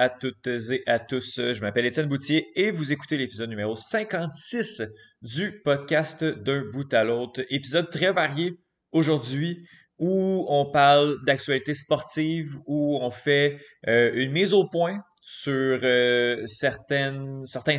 À toutes et à tous. Je m'appelle Étienne Boutier et vous écoutez l'épisode numéro 56 du podcast d'un bout à l'autre. Épisode très varié aujourd'hui où on parle d'actualité sportive, où on fait euh, une mise au point sur euh, certains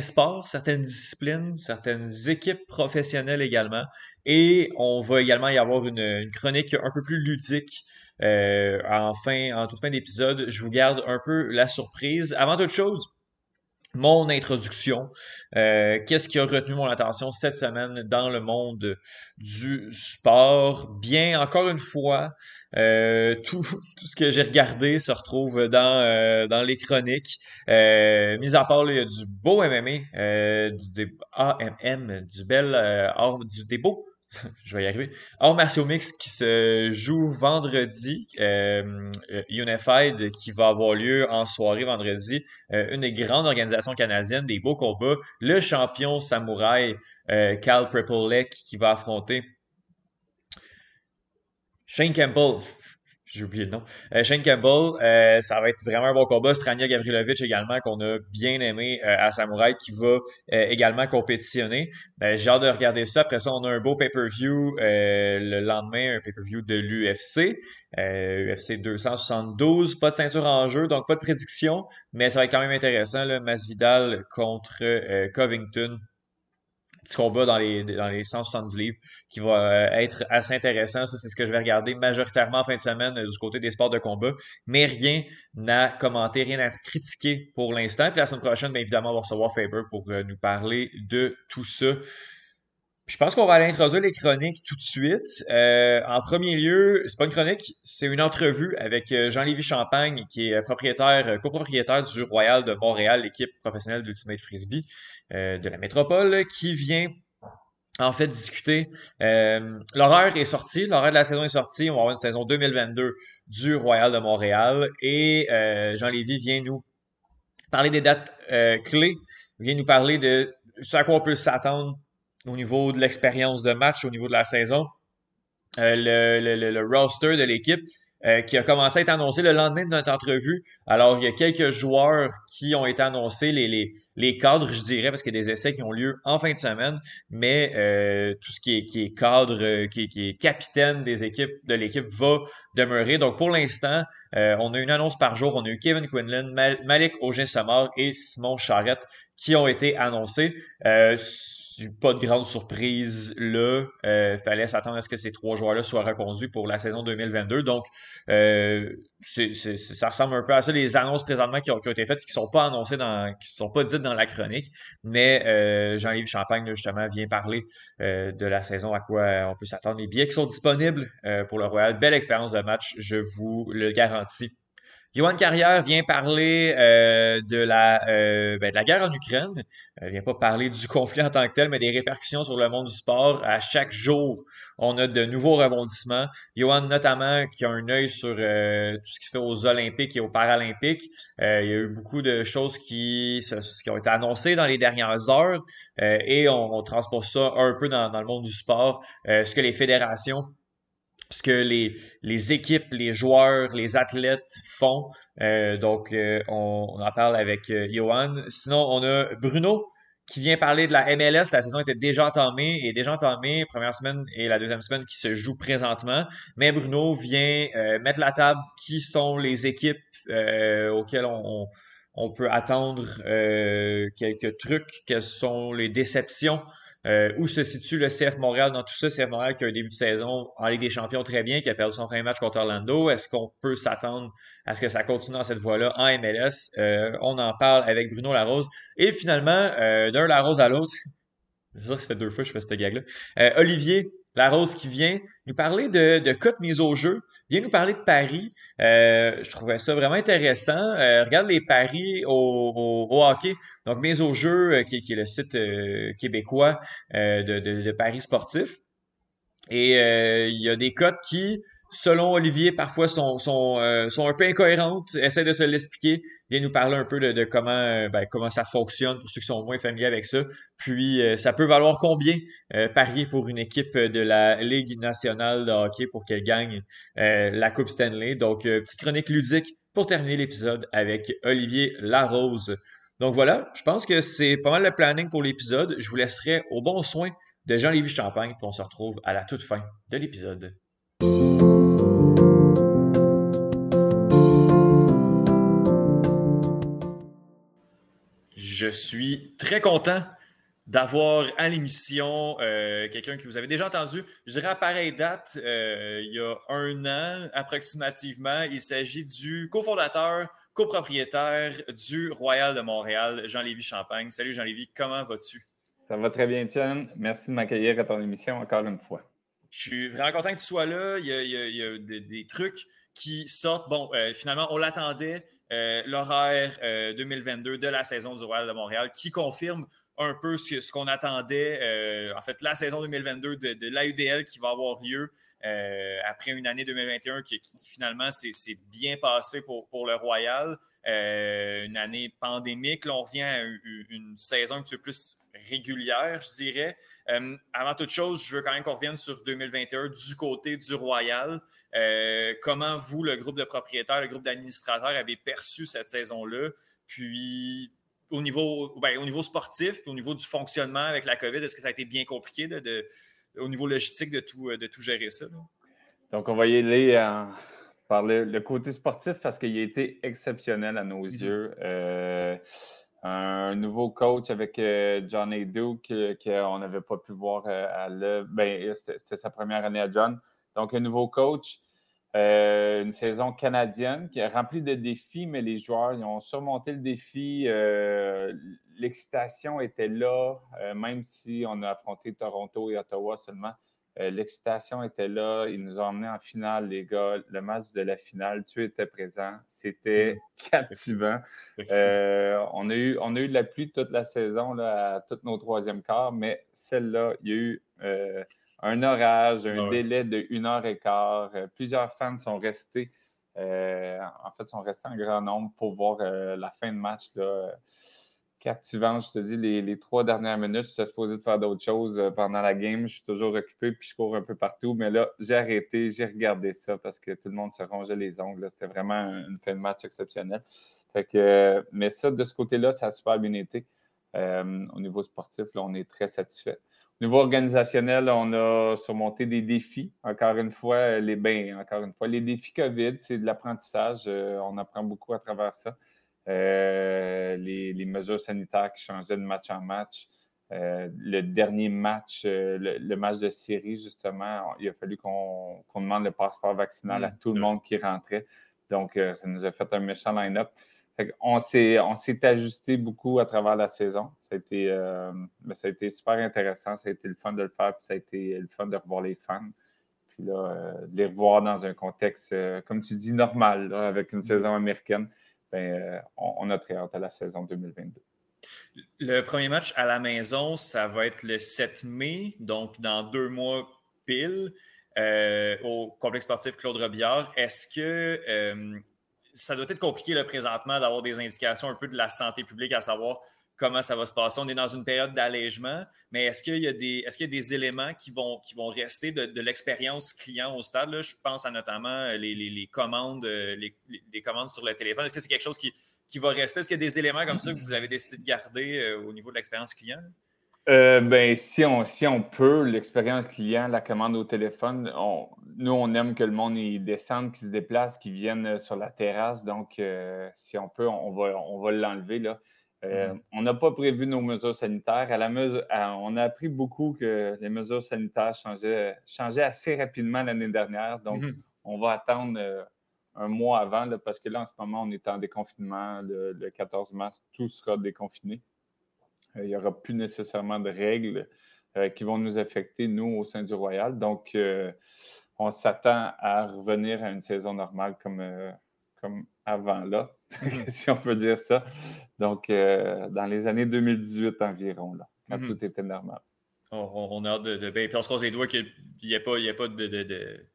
sports, certaines disciplines, certaines équipes professionnelles également. Et on va également y avoir une chronique un peu plus ludique euh, en, fin, en toute fin d'épisode. Je vous garde un peu la surprise. Avant toute chose, mon introduction. Euh, Qu'est-ce qui a retenu mon attention cette semaine dans le monde du sport? Bien, encore une fois, euh, tout, tout, ce que j'ai regardé se retrouve dans, euh, dans les chroniques. Euh, mis à part, il y a du beau MMA, euh, du AMM, du bel euh, du, des je vais y arriver. Or Martial Mix qui se joue vendredi, euh, Unified qui va avoir lieu en soirée vendredi, euh, une des grandes organisations canadiennes, des beaux combats, le champion samouraï euh, Cal Prepolek qui va affronter Shane Campbell, j'ai oublié le nom. Euh, Shane Campbell, euh, ça va être vraiment un bon combat. Strania Gavrilovic également, qu'on a bien aimé euh, à Samouraï, qui va euh, également compétitionner. Euh, j'ai hâte de regarder ça. Après ça, on a un beau pay-per-view le lendemain, un pay-per-view de l'UFC. UFC 272, pas de ceinture en jeu, donc pas de prédiction, mais ça va être quand même intéressant. Là, Masvidal contre Covington petit combat dans les, dans les 170 livres qui va euh, être assez intéressant. Ça, c'est ce que je vais regarder majoritairement en fin de semaine euh, du côté des sports de combat. Mais rien à commenter, rien à critiquer pour l'instant. Puis la semaine prochaine, bien évidemment, on va recevoir Faber pour euh, nous parler de tout ça. Je pense qu'on va aller introduire les chroniques tout de suite. En premier lieu, c'est pas une chronique, c'est une entrevue avec Jean-Lévis Champagne, qui est propriétaire, copropriétaire du Royal de Montréal, l'équipe professionnelle d'Ultimate Frisbee de la métropole, qui vient en fait discuter. Euh, l'horaire est sorti, l'horaire de la saison est sorti. On va avoir une saison 2022 du Royal de Montréal et euh, Jean Lévy vient nous parler des dates clés, vient nous parler de ce à quoi on peut s'attendre au niveau de l'expérience de match, au niveau de la saison, euh, le, roster de l'équipe. Euh, qui a commencé à être annoncé le lendemain de notre entrevue. Alors, il y a quelques joueurs qui ont été annoncés, les, les, les cadres, je dirais, parce qu'il y a des essais qui ont lieu en fin de semaine, mais euh, tout ce qui est, qui est cadre, qui, qui, est capitaine des équipes, de l'équipe, va demeurer. Donc, pour l'instant, on a une annonce par jour. On a eu Kevin Quinlan, Malik Auger-Samar et Simon Charrette qui ont été annoncés. Euh, pas de grande surprise là. Euh, fallait s'attendre à ce que ces trois joueurs-là soient reconduits pour la saison 2022. Donc, euh, ça ressemble un peu à ça. Les annonces présentement qui ont, qui ont été faites, qui sont pas annoncées dans, qui sont pas dites dans la chronique. Mais euh, Jean-Yves Champagne, justement, vient parler euh, de la saison, à quoi on peut s'attendre. Les billets qui sont disponibles euh, pour le Royal. Belle expérience de match, je vous le garantis. Johan Carrière vient parler euh, de, la, euh, ben, de la guerre en Ukraine. Euh, il vient pas parler du conflit en tant que tel, mais des répercussions sur le monde du sport. À chaque jour, on a de nouveaux rebondissements. Johan, notamment, qui a un œil sur euh, tout ce qui se fait aux Olympiques et aux Paralympiques. Euh, il y a eu beaucoup de choses qui, qui ont été annoncées dans les dernières heures et on, on, transpose ça un peu dans, dans le monde du sport. ce que les fédérations ce que les, équipes, les joueurs, les athlètes font. Euh, donc, euh, on, en parle avec euh, Johan. Sinon, on a Bruno qui vient parler de la MLS. La saison était déjà entamée et déjà entamée, première semaine et la deuxième semaine qui se joue présentement. Mais Bruno vient mettre la table qui sont les équipes auxquelles on, on, peut attendre quelques trucs, quelles sont les déceptions. Euh, où se situe le CF Montréal dans tout ça? CF Montréal qui a un début de saison en Ligue des Champions très bien, qui a perdu son premier match contre Orlando. Est-ce qu'on peut s'attendre à ce que ça continue dans cette voie-là en MLS? Euh, on en parle avec Bruno Larose. Et finalement, euh, d'un Larose à l'autre, ça, ça fait deux fois que je fais cette gag-là. Euh, Olivier Larose qui vient nous parler de, de cote mise au jeu, vient nous parler de paris. Euh, je trouvais ça vraiment intéressant. Euh, regarde les paris au, au, hockey. Donc, mise au jeu, euh, qui, qui, est le site euh, québécois de, de, de, paris sportifs. Et il y a des cotes qui selon Olivier, parfois sont, sont, euh, sont un peu incohérentes. Essaie de se l'expliquer. Viens nous parler un peu de, de comment, euh, ben, comment ça fonctionne pour ceux qui sont moins familiers avec ça. Puis, euh, ça peut valoir combien parier pour une équipe de la Ligue nationale de hockey pour qu'elle gagne la Coupe Stanley? Donc, petite chronique ludique pour terminer l'épisode avec Olivier Larose. Donc voilà, je pense que c'est pas mal le planning pour l'épisode. Je vous laisserai au bon soin de Jean-Lévis Champagne, puis on se retrouve à la toute fin de l'épisode. Je suis très content d'avoir à l'émission euh, quelqu'un que vous avez déjà entendu, je dirais à pareille date, euh, il y a un an approximativement. Il s'agit du cofondateur, copropriétaire du Royal de Montréal, Jean-Lévis Champagne. Salut Jean-Lévis, comment vas-tu? Ça va très bien, Tiens. Merci de m'accueillir à ton émission encore une fois. Je suis vraiment content que tu sois là. Il y a, des, trucs qui sortent. Bon, euh, finalement, on l'attendait. l'horaire 2022 de la saison du Royal de Montréal qui confirme un peu ce, qu'on attendait, euh, en fait, la saison 2022 de, de l'AUDL qui va avoir lieu euh, après une année 2021 qui, finalement s'est bien passée pour, le Royal. Euh, une année pandémique. Là, on revient à une, saison un petit peu plus régulière, je dirais. avant toute chose, je veux quand même qu'on revienne sur 2021 du côté du Royal. comment vous, le groupe de propriétaires, le groupe d'administrateurs, avez perçu cette saison-là? Puis, au niveau, ben, au niveau sportif, puis au niveau du fonctionnement avec la COVID, est-ce que ça a été bien compliqué de, au niveau logistique de tout, de tout gérer ça? Donc, on va y aller euh, par le, côté sportif parce qu'il a été exceptionnel à nos mm-hmm. yeux. Euh, un nouveau coach avec euh, John et Duke qu'on n'avait pas pu voir à l'œuvre. Ben, c'était sa première année à John. Donc, un nouveau coach. Euh, une saison canadienne qui a rempli de défis, mais les joueurs ils ont surmonté le défi. Euh, l'excitation était là, euh, même si on a affronté Toronto et Ottawa seulement. L'excitation était là. Ils nous ont emmenés en finale, les gars. Le match de la finale, tu étais présent. C'était mmh. captivant. on, a eu, on a eu de la pluie toute la saison, là, à tous nos troisième quarts, mais celle-là, il y a eu un orage, un ah délai de une heure et quart. Euh, plusieurs fans sont restés, euh, en fait, sont restés en grand nombre pour voir euh, la fin de match. Là. Captivant, je te dis, les, trois dernières minutes, je suis supposé de faire d'autres choses pendant la game. Je suis toujours occupé puis je cours un peu partout. Mais là, j'ai arrêté, j'ai regardé ça parce que tout le monde se rongeait les ongles. C'était vraiment une fin de match exceptionnelle. Fait que, mais ça, de ce côté-là, ça a super bien été. au niveau sportif, on est très satisfait niveau organisationnel, on a surmonté des défis. Encore une fois, les ben, encore une fois, les défis COVID, c'est de l'apprentissage. Euh, on apprend beaucoup à travers ça. Euh, les, mesures sanitaires qui changeaient de match en match. Euh, le dernier match, le, match de série, justement, il a fallu qu'on demande le passeport vaccinal à mmh, tout le monde qui rentrait. Donc, ça nous a fait un méchant line-up on s'est ajusté beaucoup à travers la saison. Ça a, été, euh, ça a été super intéressant. Ça a été le fun de le faire. Puis ça a été le fun de revoir les fans. Puis là, euh, de les revoir dans un contexte, euh, comme tu dis, normal, avec une saison américaine. Ben, on, a très à la saison 2022. Le premier match à la maison, ça va être le 7 mai, donc dans deux mois pile, au complexe sportif Claude Robillard. Est-ce que ça doit être compliqué là, présentement d'avoir des indications un peu de la santé publique à savoir comment ça va se passer. On est dans une période d'allègement, mais est-ce qu'il y a des, éléments qui vont, rester de, l'expérience client au stade? Là? Je pense à notamment les, commandes, euh, les, commandes sur le téléphone. Est-ce que c'est quelque chose qui, va rester? Est-ce qu'il y a des éléments comme ça que vous avez décidé de garder euh, au niveau de l'expérience client? Euh, ben, si on, peut, l'expérience client, la commande au téléphone, nous, on aime que le monde y descende, qu'il se déplace, qu'il vienne euh, sur la terrasse. Donc, euh, si on peut, on va, on va l'enlever. Mm-hmm. On n'a pas prévu nos mesures sanitaires. À la mesure, on a appris beaucoup que les mesures sanitaires changeaient, changeaient assez rapidement l'année dernière. Donc, mm-hmm. on va attendre un mois avant parce que là, en ce moment, on est en déconfinement. le 14 mars, tout sera déconfiné. Euh, il n'y aura plus nécessairement de règles euh, qui vont nous affecter, nous, au sein du Royal. Donc, euh, on s'attend à revenir à une saison normale comme, comme avant là. si on peut dire ça. Donc, dans les années 2018 environ, là, quand mhm. tout était normal. On, a hâte de. de ben, puis on se croise les doigts qu'il n'y ait pas, a pas de, de,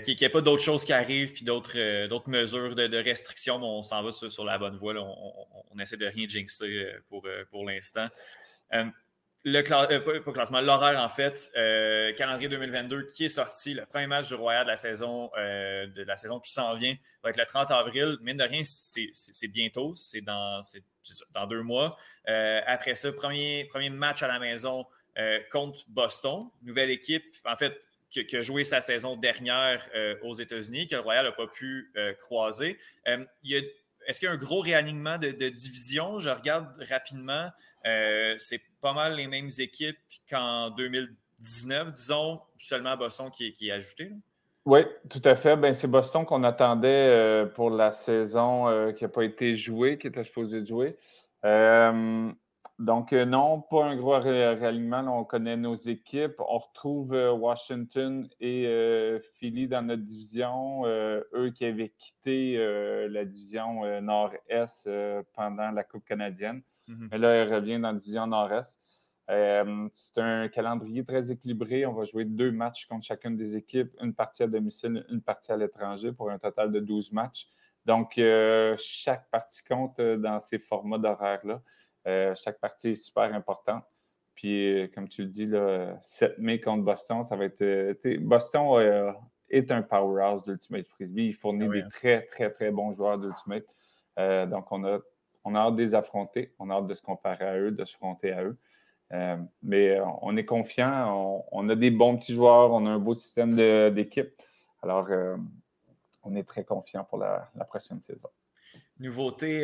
qu'il n'y ait pas d'autres choses qui arrivent, puis d'autres, d'autres mesures de, restriction, mais on s'en va sur, la bonne voie. On, on, essaie de rien jinxer pour, pour l'instant. Le pas, classement, l'horaire en fait, calendrier 2022 qui est sorti, le premier match du Royal de la saison, de la saison qui s'en vient va être le 30 avril. Mine de rien, c'est bientôt, c'est dans, dans deux mois. après ça, premier, premier match à la maison contre Boston, nouvelle équipe. En fait, qui, a joué sa saison dernière euh, aux États-Unis, que le Royal n'a pas pu euh, croiser. Euh, est-ce qu'il y a un gros réalignement de, division? Je regarde rapidement. c'est pas mal les mêmes équipes qu'en 2019, disons, seulement Boston qui, est ajouté. Oui, tout à fait. Ben, c'est Boston qu'on attendait pour la saison qui n'a pas été jouée, qui était supposée jouer. Donc, euh, non, pas un gros réalignement. On connaît nos équipes. On retrouve euh, Washington et euh, Philly dans notre division. eux qui avaient quitté la division nord-est pendant la Coupe canadienne. Mhm. Mais là, ils reviennent dans la division nord-est. c'est un calendrier très équilibré. On va jouer deux matchs contre chacune des équipes, une partie à domicile, une partie à l'étranger pour un total de 12 matchs. Donc, chaque partie compte dans ces formats d'horaire-là. Euh, chaque partie est super importante. Puis, euh, comme tu le dis, là, 7 mai contre Boston, ça va être. Euh, Boston est un powerhouse d'Ultimate Frisbee. Il fournit ah des hein. très, très, très bons joueurs d'Ultimate. donc, on a, on a hâte de les affronter. On a hâte de se comparer à eux, de se fronter à eux. mais on est confiant. On, a des bons petits joueurs. On a un beau système d'équipe. Alors, on est très confiant pour la, prochaine saison. Nouveauté,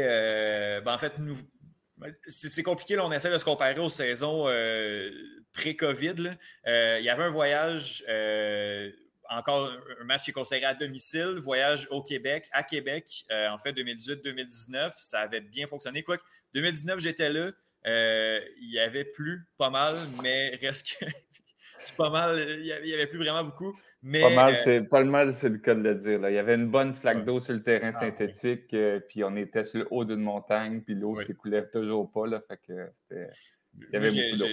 ben, en fait, nous, c'est compliqué, on essaie de se comparer aux saisons euh, pré-COVID. Euh, il y avait un voyage, euh, encore un match qui est considéré à domicile, voyage au Québec, à Québec, en fait 2018-2019. Ça avait bien fonctionné. Quoique 2019, j'étais là. il y avait plus pas mal, mais reste pas mal, il n'y avait plus vraiment beaucoup. Mais, pas mal, c'est pas mal, c'est le cas de le dire. Il y avait une bonne flaque d'eau sur le terrain ah, synthétique, euh, puis on était sur le haut d'une montagne, puis l'eau ne s'écoulait toujours pas. Là, fait que c'était.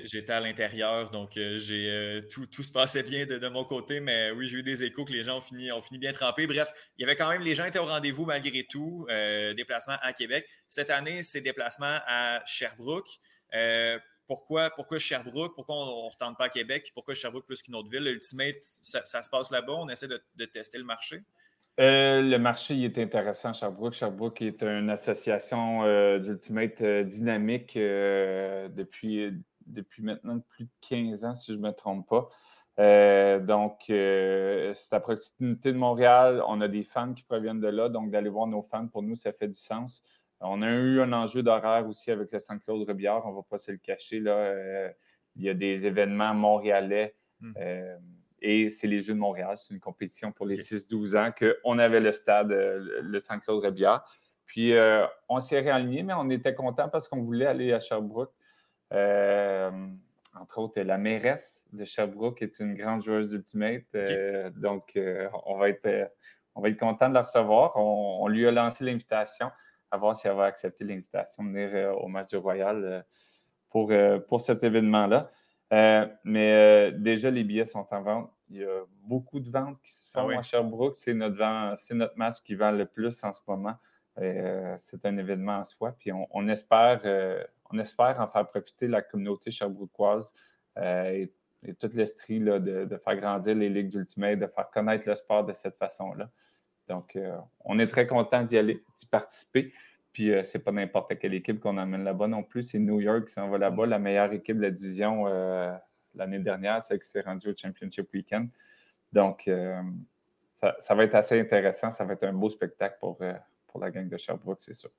J'étais à l'intérieur, donc euh, j'ai euh, tout, tout, se passait bien de, mon côté, mais oui, j'ai eu des échos que les gens ont fini, ont fini bien trempés. Bref, il y avait quand même, les gens étaient au rendez-vous malgré tout, déplacement à Québec. Cette année, c'est déplacement à Sherbrooke pourquoi, pourquoi Sherbrooke, pourquoi on ne retente pas à Québec, pourquoi Sherbrooke plus qu'une autre ville? L'Ultimate, ça, se passe là-bas, on essaie de, tester le marché. Euh, le marché il est intéressant, Sherbrooke. Sherbrooke est une association euh, d'Ultimate euh, dynamique depuis, depuis maintenant plus de 15 ans, si je ne me trompe pas. donc, c'est à proximité de Montréal. On a des fans qui proviennent de là. Donc, d'aller voir nos fans, pour nous, ça fait du sens. On a eu un enjeu d'horaire aussi avec le Saint-Claude Rebillard, on ne va pas se le cacher. Là. Euh, il y a des événements montréalais hmm. euh, et c'est les Jeux de Montréal. C'est une compétition pour les 6-12 ans qu'on avait le stade, euh, le Saint-Claude Rebillard. Puis on s'est réaligné, mais on était content parce qu'on voulait aller à Sherbrooke. entre autres, la mairesse de Sherbrooke est une grande joueuse d'Ultimate. donc, on, va être, on va être content de la recevoir. on lui a lancé l'invitation à voir si elle va accepter l'invitation de venir euh, au match du Royal euh, pour, euh, pour cet événement-là. mais déjà, les billets sont en vente. Il y a beaucoup de ventes qui se font ah à Sherbrooke. C'est notre, c'est notre match qui vend le plus en ce moment. c'est un événement en soi. Puis on, espère, on espère en faire profiter la communauté sherbrookeoise et, et, toute l'estrie de, de, faire grandir les ligues d'Ultimate, de faire connaître le sport de cette façon-là. Donc, euh, on est très content d'y aller, d'y participer. Puis, euh, c'est pas n'importe quelle équipe qu'on amène là-bas non plus. C'est New York qui s'en va là-bas, la meilleure équipe de la division euh, l'année dernière, celle qui s'est rendue au Championship Weekend. Donc, ça, va être assez intéressant. Ça va être un beau spectacle pour, pour la gang de Sherbrooke, c'est sûr.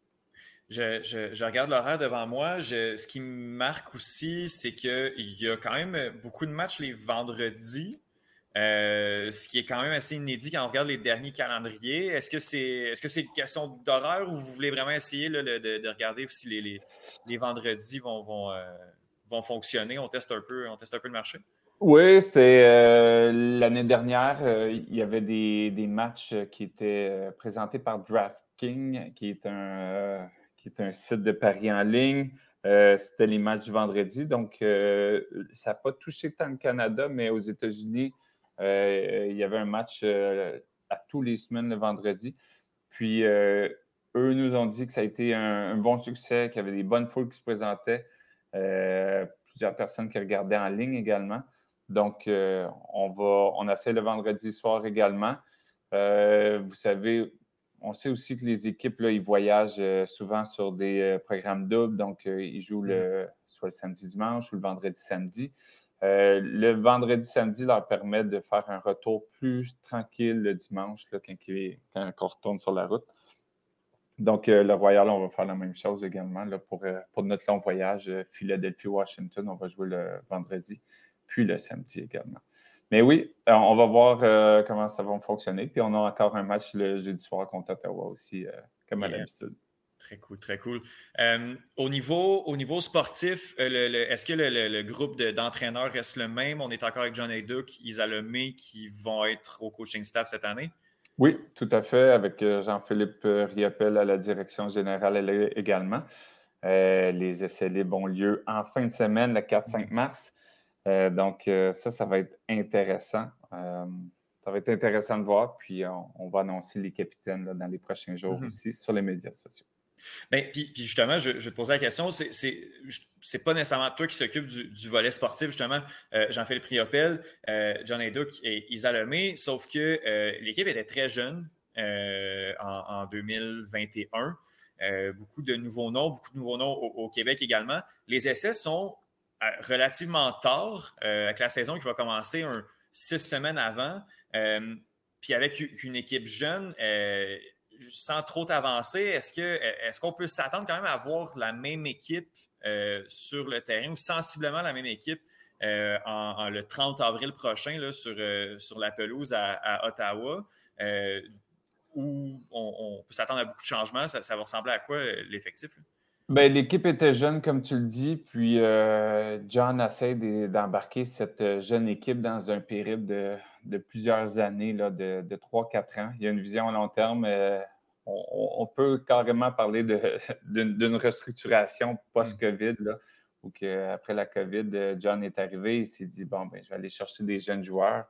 Je, regarde l'horaire devant moi. ce qui me marque aussi, c'est qu'il y a quand même beaucoup de matchs les vendredis. Euh, ce qui est quand même assez inédit quand on regarde les derniers calendriers. Est-ce que c'est est-ce que c'est une question d'horreur ou vous voulez vraiment essayer de, regarder si les, les, vendredis vont, vont, euh, vont, fonctionner? On teste un peu, on teste un peu le marché? Oui, c'était euh, l'année dernière, il y avait des, matchs qui étaient présentés par DraftKings, qui est un qui est un site de paris en ligne. c'était les matchs du vendredi. Donc, ça n'a pas touché tant le Canada, mais aux États-Unis, il y avait un match euh, à tous les semaines le vendredi. Puis, euh, eux nous ont dit que ça a été un, bon succès, qu'il y avait des bonnes foules qui se présentaient. plusieurs personnes qui regardaient en ligne également. Donc, on, va, on essaie le vendredi soir également. vous savez, on sait aussi que les équipes, là, ils voyagent souvent sur des programmes doubles. Donc, ils jouent le, mm. soit le samedi-dimanche ou le vendredi-samedi. Euh, le vendredi, samedi leur permet de faire un retour plus tranquille le dimanche là, quand, on retourne sur la route. Donc, euh, le Royal, on va faire la même chose également là, pour, euh, pour, notre long voyage Philadelphie-Washington. On va jouer le vendredi, puis le samedi également. Mais oui, on va voir comment ça va fonctionner. Puis on a encore un match le jeudi soir contre Ottawa aussi, comme à l'habitude. Très cool, très cool. Euh, au, niveau, au niveau sportif, euh, est-ce que le, groupe d'entraîneurs reste le même? On est encore avec John Duke, Isa Lemay qui vont être au coaching staff cette année? Oui, tout à fait, avec euh, Jean-Philippe Riopel à la direction générale également. les essais libres ont lieu en fin de semaine, le 4-5 mars. donc, ça, ça va être intéressant. ça va être intéressant de voir. Puis, on, va annoncer les capitaines dans les prochains jours mm-hmm. aussi sur les médias sociaux. Ben, puis, justement, je, te poser la question, c'est, c'est, pas nécessairement toi qui s'occupe du, volet sportif, justement. Euh, Jean-Philippe Priopel, euh, John Haydock et Isa Lemay, sauf que euh, l'équipe était très jeune en, 2021. beaucoup de nouveaux noms, beaucoup de nouveaux noms au, Québec également. Les essais sont relativement tard, avec la saison qui va commencer six semaines avant. puis avec une équipe jeune, sans trop t'avancer, est-ce que est-ce qu'on peut s'attendre quand même à voir la même équipe euh, sur le terrain ou sensiblement la même équipe euh, en, le 30 avril prochain sur, euh, sur la pelouse à, Ottawa? où on, peut s'attendre à beaucoup de changements? Ça, va ressembler à quoi l'effectif? Ben, l'équipe était jeune, comme tu le dis, puis John essaie d'embarquer cette jeune équipe dans un périple de, plusieurs années, là, de, de 3-4 ans. Il y a une vision à long terme. On, peut carrément parler d'une restructuration post-COVID, où que, après la COVID, euh, John est arrivé, il s'est dit, bon, ben, je vais aller chercher des jeunes joueurs,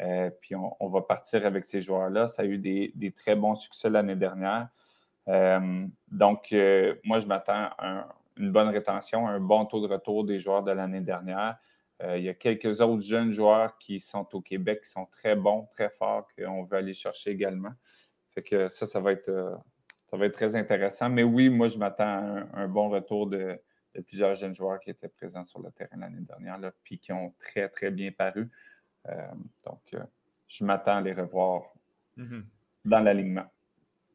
euh, puis on, va partir avec ces joueurs-là. Ça a eu des, très bons succès l'année dernière. donc, moi, je m'attends à une bonne rétention, un bon taux de retour des joueurs de l'année dernière. Euh, il y a quelques autres jeunes joueurs qui sont au Québec, qui sont très bons, très forts, qu'on veut aller chercher également. Fait que ça, ça va être, euh, ça va être très intéressant. Mais oui, moi, je m'attends à un, bon retour de, plusieurs jeunes joueurs qui étaient présents sur le terrain l'année dernière, là, puis qui ont très, très bien paru. Euh, donc, je m'attends à les revoir mm-hmm. dans l'alignement.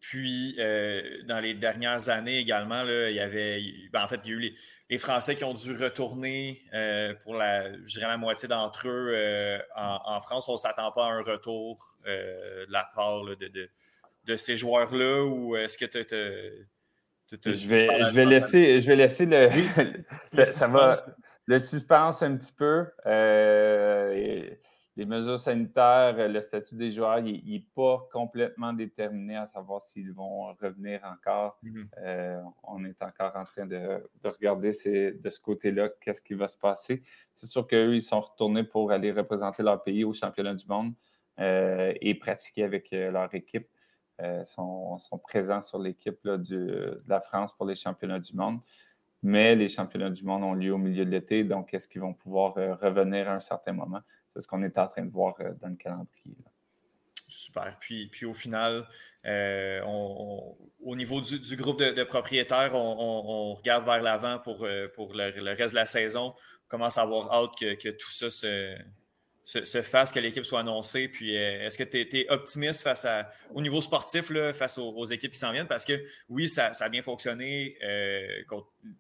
Puis, euh, dans les dernières années également, là, il y avait, ben, en fait, il y a eu les, Français qui ont dû retourner euh, pour la, je dirais la moitié d'entre eux euh, en, France. On ne s'attend pas à un retour de la part de, de, ces joueurs-là ou est-ce que tu je vais, je, vais laisser, je vais laisser le, ça va, le suspense un petit peu les mesures sanitaires, euh, le statut des joueurs, il n'est pas complètement déterminé à savoir s'ils vont revenir encore. Mm-hmm. Euh, on est encore en train de, regarder de ce côté-là qu'est-ce qui va se passer. C'est sûr qu'eux, ils sont retournés pour aller représenter leur pays au championnat du monde euh, et pratiquer avec leur équipe. Ils sont, présents sur l'équipe de la France pour les championnats du monde. Mais les championnats du monde ont lieu au milieu de l'été, donc est-ce qu'ils vont pouvoir revenir à un certain moment? C'est ce qu'on est en train de voir euh, dans le calendrier. Super. Puis, puis au final, euh, au niveau du, groupe de, propriétaires, on, regarde vers l'avant pour, euh, pour le, reste de la saison. On commence à avoir hâte que, tout ça se, se, fasse, que l'équipe soit annoncée. Puis est-ce que tu es, optimiste face au niveau sportif, là, face aux, équipes qui s'en viennent? Parce que oui, ça, a bien fonctionné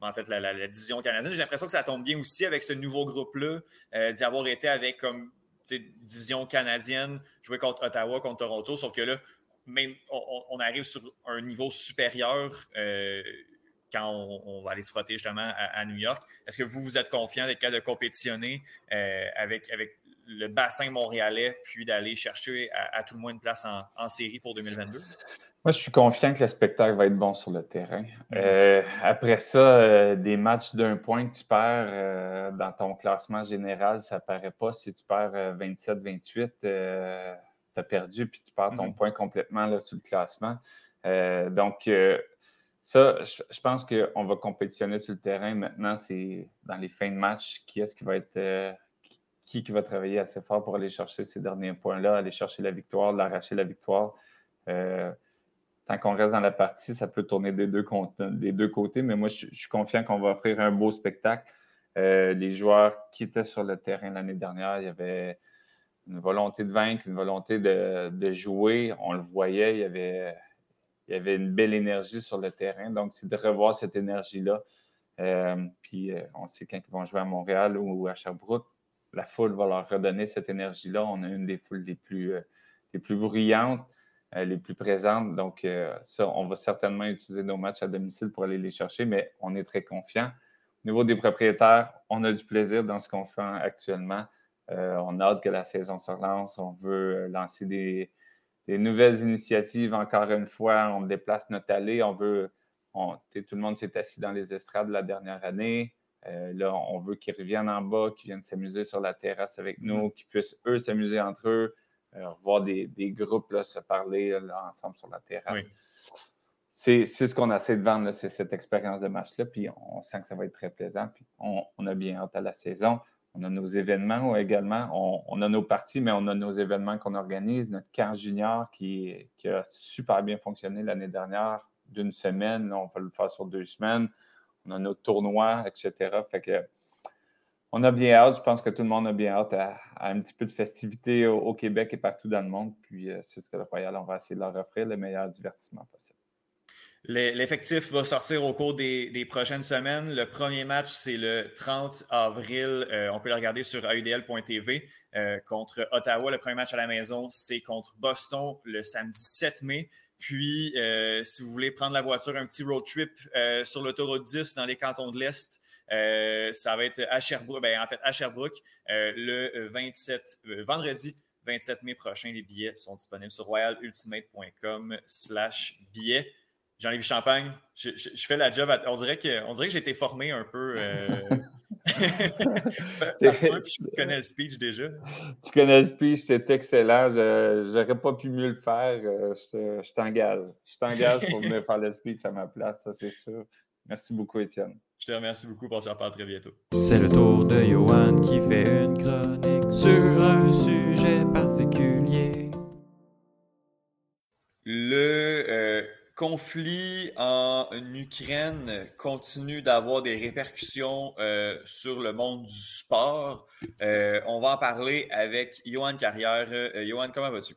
en fait la, division canadienne. J'ai l'impression que ça tombe bien aussi avec ce nouveau groupe-là, d'y avoir été avec comme division canadienne, jouer contre Ottawa, contre Toronto, sauf que là, même on, arrive sur un niveau supérieur euh, quand on, va aller se frotter justement à, New York. Est-ce que vous, vous êtes confiant d'être capable de compétitionner euh, avec, avec le bassin montréalais, puis d'aller chercher à, tout le moins une place en série pour 2022? Moi, je suis confiant que le spectacle va être bon sur le terrain. Mhm. Euh, après ça, euh, des matchs d'un point que tu perds euh, dans ton classement général, ça ne paraît pas. Si tu perds 27-28, tu as perdu puis tu perds ton mhm. point complètement là, sur le classement. donc, ça, je, pense qu'on va compétitionner sur le terrain. Maintenant, c'est dans les fins de match, qui est-ce qui va être. Qui, qui va travailler assez fort pour aller chercher ces derniers points-là, aller chercher la victoire, l'arracher la victoire. Euh, tant qu'on reste dans la partie, ça peut tourner des deux, côtés, mais moi, je, suis confiant qu'on va offrir un beau spectacle. Euh, les joueurs qui étaient sur le terrain l'année dernière, il y avait une volonté de vaincre, une volonté de, jouer. On le voyait, il y avait une belle énergie sur le terrain. Donc, c'est de revoir cette énergie-là. Euh, puis, on sait quand ils vont jouer à Montréal ou à Sherbrooke, la foule va leur redonner cette énergie-là. On a une des foules les plus, euh, plus bruyantes, les plus présentes. Donc, ça, on va certainement utiliser nos matchs à domicile pour aller les chercher, mais on est très confiant. Au niveau des propriétaires, on a du plaisir dans ce qu'on fait actuellement. on a hâte que la saison se relance. On veut lancer des, nouvelles initiatives, encore une fois, on déplace notre allée, on veut, tout le monde s'est assis dans les estrades la dernière année. Euh, là, on veut qu'ils reviennent en bas, qu'ils viennent s'amuser sur la terrasse avec nous, mm-hmm. qu'ils puissent, eux, s'amuser entre eux, euh, voir des, groupes là, se parler ensemble sur la terrasse. C'est ce qu'on essaie de vendre, c'est cette expérience de match-là, puis on sent que ça va être très plaisant, puis on, on a bien hâte à la saison. On a nos événements également. On, a nos parties, mais on a nos événements qu'on organise. Notre camp junior qui, a super bien fonctionné l'année dernière, d'une semaine. On peut le faire sur deux semaines. On a nos tournois, etc. Fait que on a bien hâte. Je pense que tout le monde a bien hâte à, un petit peu de festivité au, Québec et partout dans le monde. Puis euh, c'est ce que le Royal, on va essayer de leur offrir le meilleur divertissement possible. L'effectif va sortir au cours des, prochaines semaines. Le premier match, c'est le 30 avril. Euh, on peut le regarder sur audl.tv euh, contre Ottawa. Le premier match à la maison, c'est contre Boston le samedi 7 mai. Puis, euh, si vous voulez prendre la voiture, un petit road trip sur l'autoroute 10 dans les cantons de l'Est, ça va être à Sherbrooke, ben, en fait à Sherbrooke le 27, vendredi 27 mai prochain. Les billets sont disponibles sur royalultimate.com slash billets. Jean-Yves Champagne, je, fais la job. on, dirait que, dirait que j'ai été formé un peu. Euh... je connais le speech déjà. Tu connais le speech, c'est excellent. Je n'aurais pas pu mieux le faire. Euh, je, t'engage. Je t'engage pour venir faire le speech à ma place, ça c'est sûr. Merci beaucoup, Étienne. Je te remercie beaucoup. On se reparle très bientôt. C'est le tour de Johan qui fait une chronique sur un sujet particulier. Le. Euh, conflit en Ukraine continue d'avoir des répercussions euh, sur le monde du sport. Euh, on va en parler avec Johan Carrière. Euh, Johan, comment vas-tu?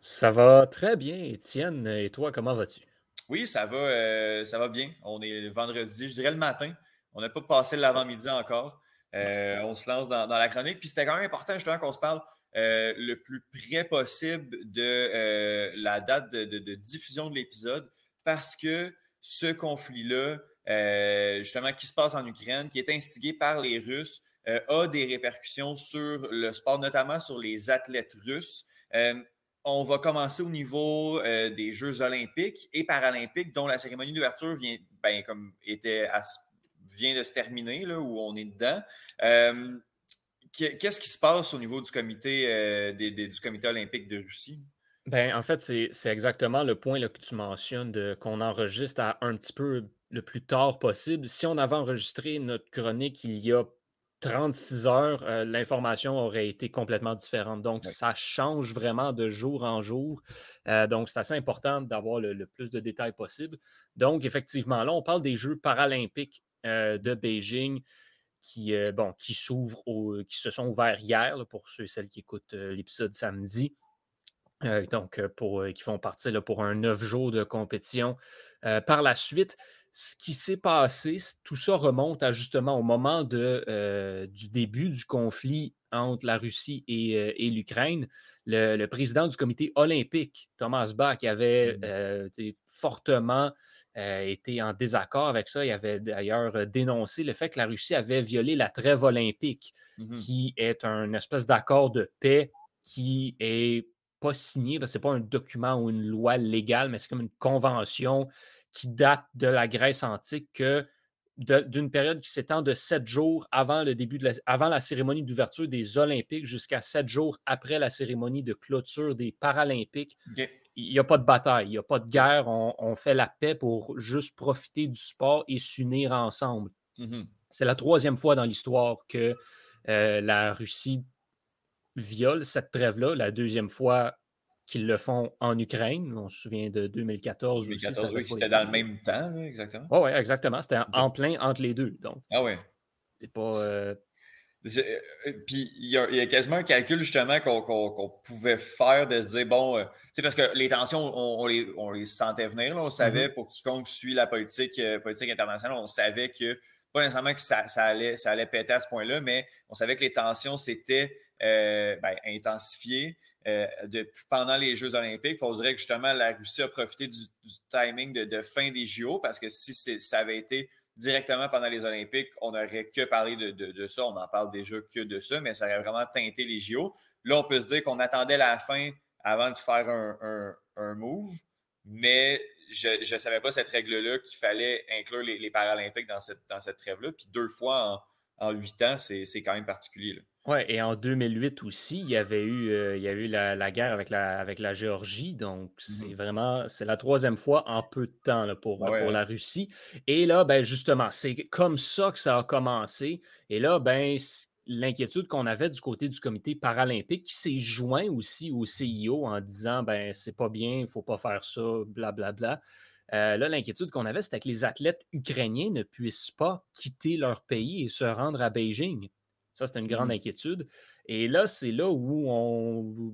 Ça va très bien, Étienne. Et toi, comment vas-tu? Oui, ça va, ça va bien. On est vendredi, je dirais le matin. On n'a pas passé l'avant-midi encore. on se lance dans, la chronique. Puis c'était quand même important justement qu'on se parle le plus près possible de la date de diffusion de l'épisode parce que ce conflit-là, euh, justement, qui se passe en Ukraine, qui est instigé par les Russes, euh, a des répercussions sur le sport, notamment sur les athlètes russes. Euh, on va commencer au niveau des Jeux olympiques et paralympiques, dont la cérémonie d'ouverture vient, ben, comme était vient de se terminer, là, où on est dedans. Qu'est-ce qui se passe au niveau du comité, du comité olympique de Russie? Ben, en fait, c'est exactement le point là, que tu mentionnes qu'on enregistre à un petit peu le plus tard possible. Si on avait enregistré notre chronique il y a 36 heures, euh, l'information aurait été complètement différente. Donc, ça change vraiment de jour en jour. Euh, donc, c'est assez important d'avoir le, plus de détails possible. Donc, effectivement, là, on parle des Jeux paralympiques euh, de Beijing qui, bon, qui s'ouvrent, qui se sont ouverts hier, pour ceux et celles qui écoutent l'épisode samedi. Euh, donc, euh, pour, euh, qui font partie là, pour un neuf jours de compétition. par la suite, ce qui s'est passé, tout ça remonte à justement au moment de, du début du conflit entre la Russie et, l'Ukraine. Le, président du comité olympique, Thomas Bach, avait mmh. fortement été en désaccord avec ça. Il avait d'ailleurs dénoncé le fait que la Russie avait violé la trêve olympique, mmh qui est un espèce d'accord de paix qui est pas signé, ce n'est pas un document ou une loi légale, mais c'est comme une convention qui date de la Grèce antique que d'une période qui s'étend de sept jours avant le début de la, avant la cérémonie d'ouverture des Olympiques jusqu'à sept jours après la cérémonie de clôture des Paralympiques. Il n'y a pas de bataille, il n'y a pas de guerre. On, fait la paix pour juste profiter du sport et s'unir ensemble. Mm-hmm. C'est la troisième fois dans l'histoire que euh, la Russie viole cette trêve-là. La deuxième fois qu'ils le font en Ukraine. On se souvient de 2014. 2014, oui, c'était dans le même temps, exactement. oui, exactement. C'était en plein entre les deux. Donc, ah oui. C'est pas. Euh, euh, puis il y, a quasiment un calcul justement qu'on pouvait faire de se dire bon, euh, sais parce que les tensions, on, les, on les, sentait venir, on savait mm-hmm. pour quiconque suit la politique, politique internationale, on savait que pas nécessairement que ça, allait, ça allait péter à ce point-là, mais on savait que les tensions s'étaient ben, intensifiées. Euh, pendant les Jeux olympiques. On dirait que justement, la Russie a profité du, timing de, fin des JO parce que si ça avait été directement pendant les Olympiques, on n'aurait que parlé de, ça. On n'en parle déjà que de ça, mais ça aurait vraiment teinté les JO. Là, on peut se dire qu'on attendait la fin avant de faire un, move, mais je ne savais pas cette règle-là qu'il fallait inclure les, Paralympiques dans cette, trêve-là. Puis deux fois en huit ans, c'est quand même particulier. Là. Oui, et en 2008 aussi, il y avait eu, euh, il y a eu la, guerre avec la, avec la Géorgie. Donc, c'est mmh vraiment, c'est la troisième fois en peu de temps pour, pour la Russie. Et là, ben, justement, c'est comme ça que ça a commencé. Et là, ben, l'inquiétude qu'on avait du côté du comité paralympique qui s'est joint aussi au CIO en disant, ben, c'est pas bien, il faut pas faire ça, blablabla. Bla, bla. Euh, là, l'inquiétude qu'on avait, c'était que les athlètes ukrainiens ne puissent pas quitter leur pays et se rendre à Beijing. Ça, c'était une grande mmh inquiétude. Et là, c'est là où on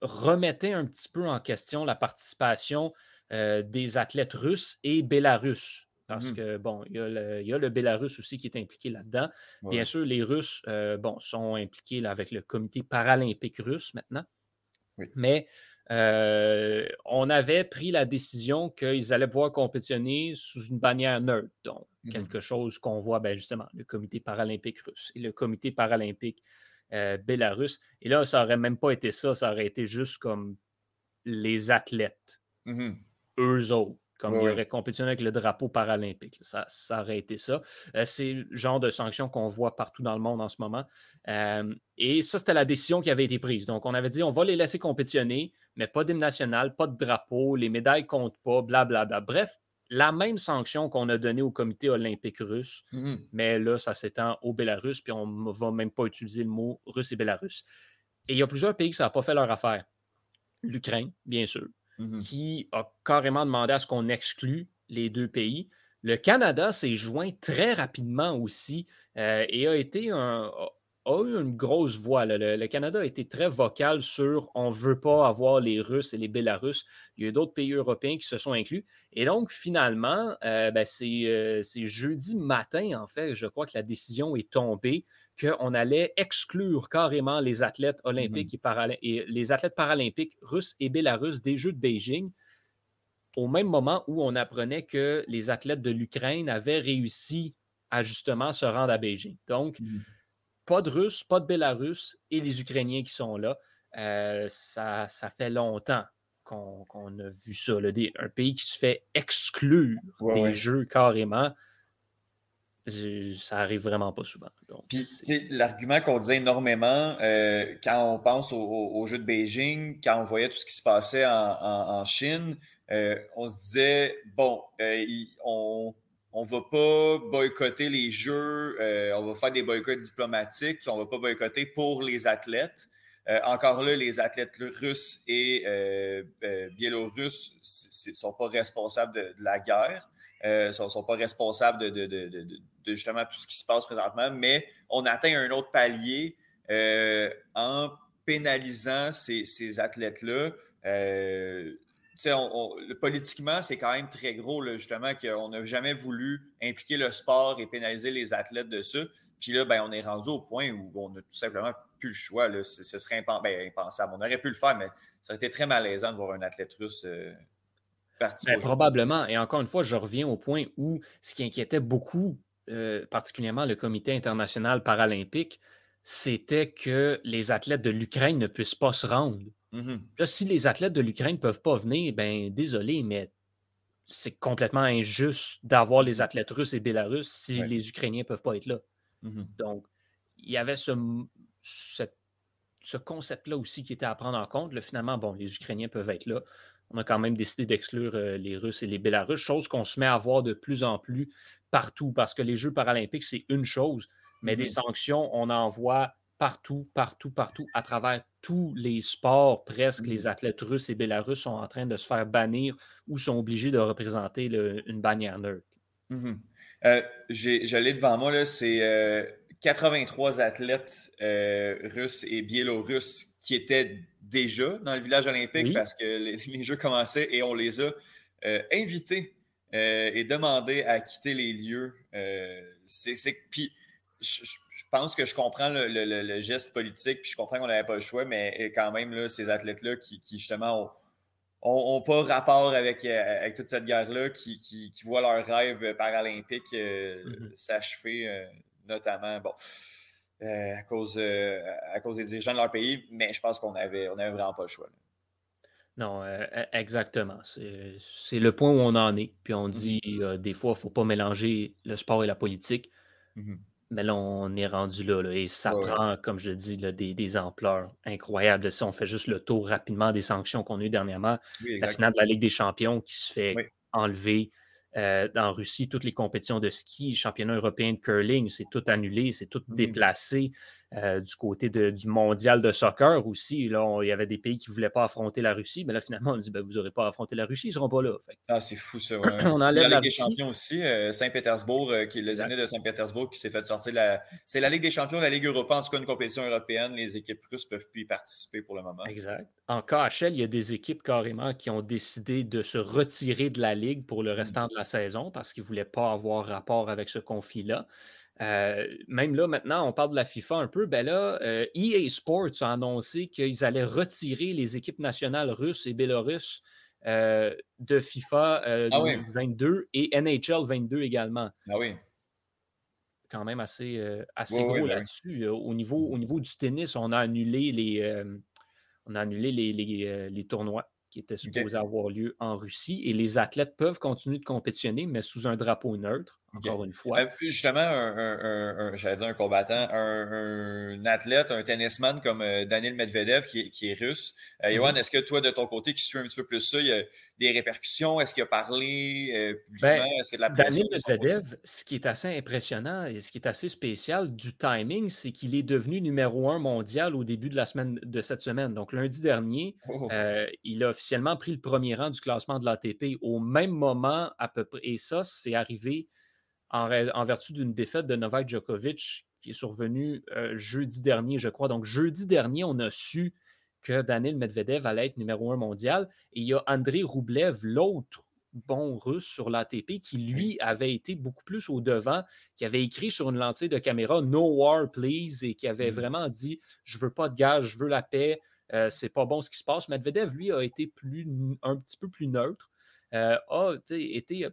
remettait un petit peu en question la participation euh, des athlètes russes et bélarusses. Parce mmh que, bon, il y, a le, il Bélarus aussi qui est impliqué là-dedans. Bien sûr, les Russes, euh, bon, sont impliqués avec le comité paralympique russe maintenant. Mais euh, on avait pris la décision qu'ils allaient pouvoir compétitionner sous une bannière neutre, donc quelque chose qu'on voit ben, justement, le comité paralympique russe et le comité paralympique euh. Et là, ça n'aurait même pas été ça, ça aurait été juste comme les athlètes, mmh eux autres comme il aurait compétitionné avec le drapeau paralympique. Ça, ça aurait été ça. Euh, c'est le genre de sanction qu'on voit partout dans le monde en ce moment. Euh, et ça, c'était la décision qui avait été prise. Donc, on avait dit, on va les laisser compétitionner, mais pas d'hymne national, pas de drapeau, les médailles comptent pas, blablabla. Bref, la même sanction qu'on a donnée au comité olympique russe, mmh mais là, ça s'étend au Bélarus, puis on ne va même pas utiliser le mot russe et Bélarus. Et il y a plusieurs pays qui ça n'a pas fait leur affaire. L'Ukraine, bien sûr. Mmh qui a carrément demandé à ce qu'on exclue les deux pays. Le Canada s'est joint très rapidement aussi euh, et a été un, a eu une grosse voix. Le, Canada a été très vocal sur on ne veut pas avoir les Russes et les Bélarusses. Il y a d'autres pays européens qui se sont inclus. Et donc, finalement, euh, ben, euh, c'est jeudi matin, en fait, je crois que la décision est tombée qu'on allait exclure carrément les athlètes olympiques mmh et, les athlètes paralympiques russes et bélarusses des Jeux de Beijing au même moment où on apprenait que les athlètes de l'Ukraine avaient réussi à justement se rendre à Beijing. Donc, mmh pas de Russes, pas de Bélarusses et les Ukrainiens qui sont là. Euh, ça, ça fait longtemps qu'on a vu ça. un pays qui se fait exclure des jeux carrément. Ça arrive vraiment pas souvent. Puis, l'argument qu'on disait énormément euh, quand on pense aux Jeux de Beijing, quand on voyait tout ce qui se passait en, Chine, euh, on se disait, bon, on, on va pas boycotter les jeux, euh, on va faire des boycotts diplomatiques, on va pas boycotter pour les athlètes. Euh, encore là, les athlètes russes et euh, biélorusses ne sont pas responsables de, la guerre, ne sont, pas responsables de, justement tout ce qui se passe présentement, mais on atteint un autre palier en pénalisant ces athlètes-là politiquement, c'est quand même très gros, justement, qu'on n'a jamais voulu impliquer le sport et pénaliser les athlètes de ça. Puis là, ben, on est rendu au point où on n'a tout simplement plus le choix. Là. Ce, serait ben, impensable. On aurait pu le faire, mais ça aurait été très malaisant de voir un athlète russe euh, partir. Ben, probablement. Et encore une fois, je reviens au point où ce qui inquiétait beaucoup, euh, particulièrement le Comité international paralympique, c'était que les athlètes de l'Ukraine ne puissent pas se rendre. Mmh Là, si les athlètes de l'Ukraine ne peuvent pas venir, ben désolé, mais c'est complètement injuste d'avoir les athlètes russes et bélarusses si Ouais. les Ukrainiens ne peuvent pas être là. Mhm. Donc, il y avait ce, ce, ce concept-là aussi qui était à prendre en compte. Là, finalement, bon, les Ukrainiens peuvent être là. On a quand même décidé d'exclure euh, les Russes et les Bélarusses, chose qu'on se met à voir de plus en plus partout, parce que les Jeux paralympiques, c'est une chose, mais Mhm. des sanctions, on en voit partout, partout, partout, à travers tous les sports, presque, les athlètes russes et bélarusses sont en train de se faire bannir ou sont obligés de représenter le- une bannière neutre. Mhm. Euh, j'ai- je l'ai devant moi, c'est euh, 83 athlètes euh, russes et biélorusses qui étaient déjà dans le village olympique Oui. parce que les, les Jeux commençaient et on les a euh, invités euh, et demandé à quitter les lieux. Euh, c'est- puis je, pense que je comprends le, le- le- le geste politique, puis je comprends qu'on n'avait pas le choix, mais euh, quand même, là, ces athlètes-là qui, qui, justement ont ont pas rapport avec, euh, avec toute cette guerre-là, qui, qui, qui voient leur rêve paralympique euh, Mhm. s'achever, euh, notamment bon, euh, à, cause, euh, à cause des dirigeants de leur pays. Mais je pense qu'on avait, on avait vraiment pas le choix. là. Non, euh, e- exactement. C'est le point où on en est. Puis on dit euh, des fois, il ne faut pas mélanger le sport et la politique. Mhm. Mais là, on est rendu là. là, et ça Ouais, prend, comme je le dis, là, des, des ampleurs incroyables. Si on fait juste le tour rapidement des sanctions qu'on a eues dernièrement, Oui, la finale de la Ligue des champions qui se fait Oui. enlever euh, en Russie, toutes les compétitions de ski, championnat européen de curling, c'est tout annulé, c'est tout Mhm. déplacé. Euh, du côté de- du mondial de soccer aussi, là, on- il y avait des pays qui ne voulaient pas affronter la Russie, mais là, finalement, on dit ben, vous n'aurez pas affronté la Russie, ils ne seront pas là. Fait Ah, c'est fou ça. ouais. on enlève la la Ligue des champions aussi, euh, Saint-Pétersbourg, euh, qui est le Exact. Zénith de Saint-Pétersbourg qui s'est fait sortir la. C'est la Ligue des champions, la Ligue européenne, en tout cas une compétition européenne. Les équipes russes ne peuvent plus y participer pour le moment. Exact. En KHL, il y a des équipes carrément qui ont décidé de se retirer de la Ligue pour le restant de la saison parce qu'ils ne voulaient pas avoir rapport avec ce conflit-là. Euh, même là, maintenant, on parle de la FIFA un peu. Ben là, euh, EA Sports a annoncé qu'ils allaient retirer les équipes nationales russes et bélarusses euh, de FIFA euh, Ah oui. 2022 et NHL 22 également. Ah oui. Quand même assez, assez gros ben oui. là-dessus. Au, niveau, au niveau du tennis, on a annulé les, on a annulé les, les, les tournois qui étaient supposés avoir lieu en Russie et les athlètes peuvent continuer de compétitionner, mais sous un drapeau neutre, Encore une fois. Euh, justement, un, un- un- un- j'allais dire un combattant, un, athlète, un tennisman comme euh, Daniel Medvedev qui, est- qui est russe. Euh, Mhm. Johan, est-ce que toi, de ton côté, qui suis un petit peu plus ça, il y a des répercussions? Est-ce qu'il a parlé euh, publiquement? Ben, est-ce de la? Daniel? Medvedev, ce qui est assez impressionnant et ce qui est assez spécial du timing, c'est qu'il est devenu numéro un mondial au début de la semaine de cette semaine. Donc lundi dernier, Oh. Euh, il a officiellement pris le premier rang du classement de l'ATP au même moment à peu près. Et ça, c'est arrivé en, vertu d'une défaite de Novak Djokovic qui est survenue euh, jeudi dernier, je crois. Donc, jeudi dernier, on a su que Daniel Medvedev allait être numéro un mondial. Et il y a Andrei Roublev, l'autre bon russe sur l'ATP, qui lui avait été beaucoup plus au devant, qui avait écrit sur une lentille de caméra No war, please, et qui avait Mhm. vraiment dit Je veux pas de gaz, je veux la paix. Euh, c'est pas bon ce qui se passe. Medvedev, lui, a été plus, un petit peu plus neutre, euh, a été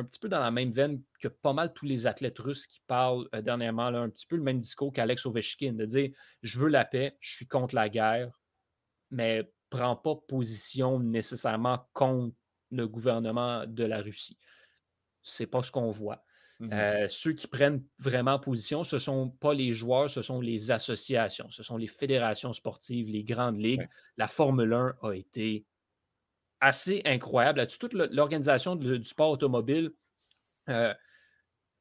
un petit peu dans la même veine que pas mal tous les athlètes russes qui parlent euh, dernièrement, là, un petit peu le même discours qu'Alex Ovechkin, de dire je veux la paix, je suis contre la guerre, mais prends pas position nécessairement contre le gouvernement de la Russie. C'est pas ce qu'on voit. Mhm. Euh, ceux qui prennent vraiment position, ce ne sont pas les joueurs, ce sont les associations, ce sont les fédérations sportives, les grandes ligues. Ouais. La Formule 1 a été assez incroyable. Toute l'organisation du sport automobile, euh,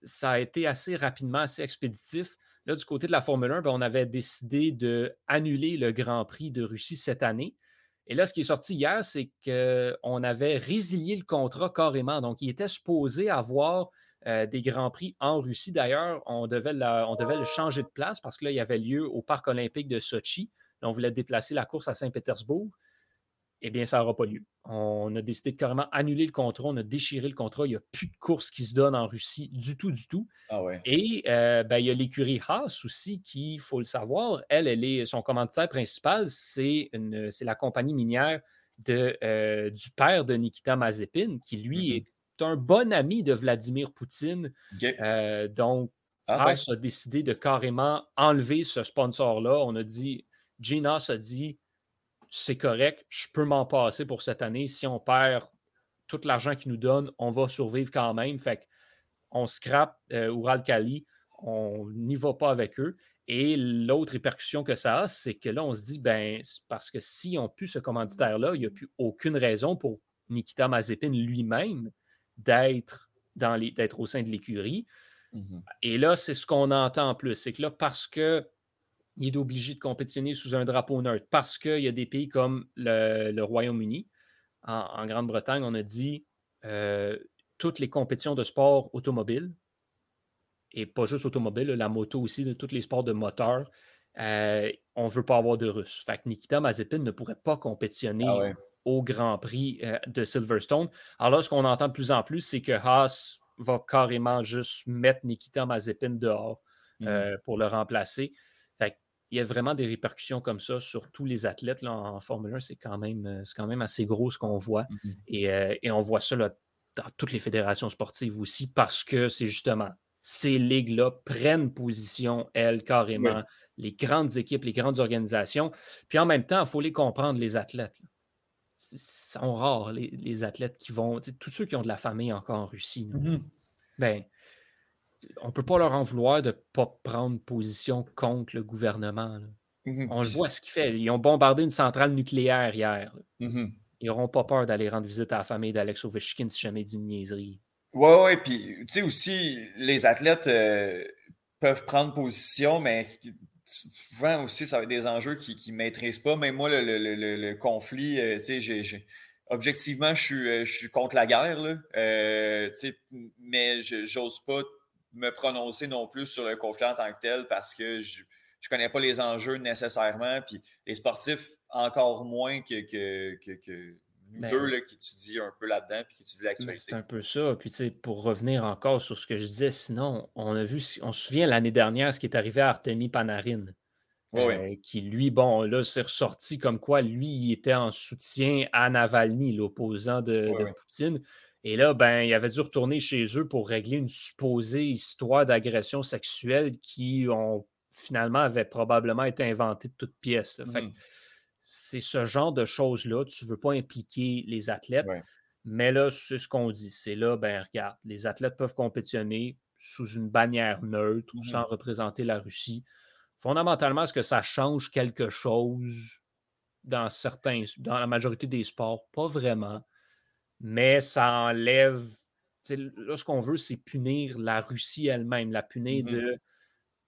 ça a été assez rapidement, assez expéditif. Là, du côté de la Formule 1, ben, on avait décidé d'annuler le Grand Prix de Russie cette année. Et là, ce qui est sorti hier, c'est qu'on avait résilié le contrat carrément. Donc, il était supposé avoir euh, des Grands Prix en Russie. D'ailleurs, on, devait on devait le changer de place parce que là, il y avait lieu au Parc olympique de Sochi. Là, on voulait déplacer la course à Saint-Pétersbourg. Eh bien, ça n'aura pas lieu. On a décidé de carrément annuler le contrat. On a déchiré le contrat. Il n'y a plus de course qui se donne en Russie du tout, du tout. Ah ouais. Et euh, ben, il y a l'écurie Haas aussi qui, il faut le savoir, elle, elle est, son commanditaire principal, c'est la compagnie minière de, euh, du père de Nikita Mazepin, qui lui Mhm. est un bon ami de Vladimir Poutine. Euh, donc, Ah ben, Haas a décidé de carrément enlever ce sponsor-là. On a dit, Haas a dit, c'est correct, je peux m'en passer pour cette année. Si on perd tout l'argent qu'ils nous donnent, on va survivre quand même. Fait on scrape euh, Ural Kali, on n'y va pas avec eux. Et l'autre répercussion que ça a, c'est que là, on se dit, ben, parce que si on plus ce commanditaire-là, il n'y a plus aucune raison pour Nikita Mazepin lui-même d'être au sein de l'écurie. Mmh Et là, c'est ce qu'on entend en plus. C'est que là, parce que il est obligé de compétitionner sous un drapeau neutre, parce qu'il y a des pays comme le, Royaume-Uni, en, Grande-Bretagne, on a dit euh, toutes les compétitions de sport automobile, et pas juste automobile, la moto aussi, de tous les sports de moteur, euh, on ne veut pas avoir de Russes. Fait que Nikita Mazepin ne pourrait pas compétitionner ah au Grand Prix euh, de Silverstone. Alors là, ce qu'on entend de plus en plus, c'est que Haas va carrément juste mettre Nikita Mazepin dehors euh, pour le remplacer. Il y a vraiment des répercussions comme ça sur tous les athlètes là, en Formule 1. C'est quand, même, quand même assez gros ce qu'on voit. Mmh et, et, on voit ça là, dans toutes les fédérations sportives aussi parce que c'est justement ces ligues-là prennent position, elles, carrément, les grandes équipes, les grandes organisations. Puis en même temps, il faut les comprendre, les athlètes. Ils sont rares, les, athlètes qui vont. Tous ceux qui ont de la famille encore en Russie. Mmh ben, on ne peut pas leur en vouloir de ne pas prendre position contre le gouvernement. Mmh on voit ce qu'ils font. Ils ont bombardé une centrale nucléaire hier. Mmh Ils n'auront pas peur d'aller rendre visite à la famille d'Alex Ovechkin si jamais d'une niaiserie. Oui, oui, puis tu sais aussi, les athlètes euh, peuvent prendre position, mais souvent aussi, ça va être des enjeux qu'ils ne maîtrisent pas. Même moi, le, conflit, euh, tu sais, objectivement, je suis, euh, je suis contre la guerre, là, mais je n'ose pas me prononcer non plus sur le conflit en tant que tel parce que je ne connais pas les enjeux nécessairement. Puis les sportifs, encore moins que, que ben deux là, qui étudient un peu là-dedans puis qui étudient ben, l'actualité. C'est un peu ça. Puis, pour revenir encore sur ce que je disais, sinon, on a vu, on se souvient l'année dernière ce qui est arrivé à Artemi Panarin. Euh, qui, lui, bon, là, s'est ressorti comme quoi, lui, il était en soutien à Navalny, l'opposant de, Poutine. Et là, ben, il avait dû retourner chez eux pour régler une supposée histoire d'agression sexuelle qui ont, finalement avait probablement été inventée de toutes pièces. Mmh c'est ce genre de choses-là. Tu ne veux pas impliquer les athlètes. Mais là, c'est ce qu'on dit. C'est là, ben regarde, les athlètes peuvent compétitionner sous une bannière neutre ou sans mmh représenter la Russie. Fondamentalement, est-ce que ça change quelque chose dans certains, dans la majorité des sports? Pas vraiment. Mais ça enlève. Là, ce qu'on veut, c'est punir la Russie elle-même, la punir mmh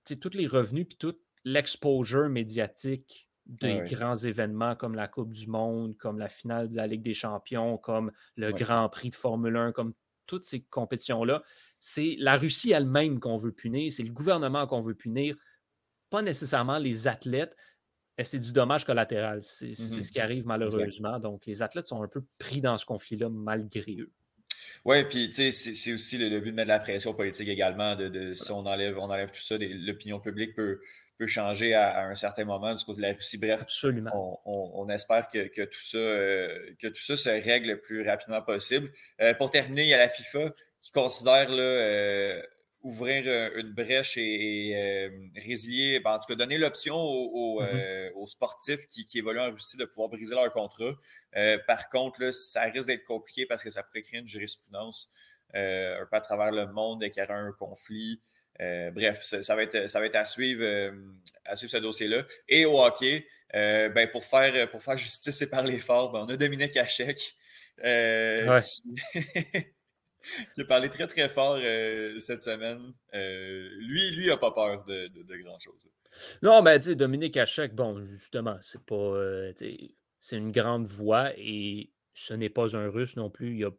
de tous les revenus puis toute l'exposure médiatique des grands événements comme la Coupe du Monde, comme la finale de la Ligue des Champions, comme le Grand Prix de Formule 1, comme toutes ces compétitions-là. C'est la Russie elle-même qu'on veut punir, c'est le gouvernement qu'on veut punir, pas nécessairement les athlètes. C'est du dommage collatéral. C'est mmh ce qui arrive malheureusement. Donc, les athlètes sont un peu pris dans ce conflit-là malgré eux. Oui, puis tu sais, c'est aussi le, but de mettre de la pression politique également. De, si on enlève, on enlève tout ça, l'opinion publique peut, changer à, un certain moment du côté de la Russie. Bref, Absolument. On, espère que, tout ça, euh, que tout ça se règle le plus rapidement possible. Euh, pour terminer, il y a la FIFA qui considère là, euh, ouvrir une brèche et, résilier, ben, en tout cas donner l'option mm-hmm. aux, sportifs qui, évoluent en Russie de pouvoir briser leur contrat. par contre, là, ça risque d'être compliqué parce que ça pourrait créer une jurisprudence un peu à travers le monde et qu'il y aurait un conflit. Euh, bref, ça, va être, ça va être à suivre, euh, à suivre ce dossier-là. Et au hockey, euh, ben, pour, faire, pour faire justice et parler fort, ben, on a Dominique Hachek qui, qui, a parlé très très fort cette semaine. lui, lui n'a pas peur de, de, grand-chose. Non, mais tu Dominique Hachek, bon, justement, c'est pas. c'est une grande voix et ce n'est pas un russe non plus. Il n'y a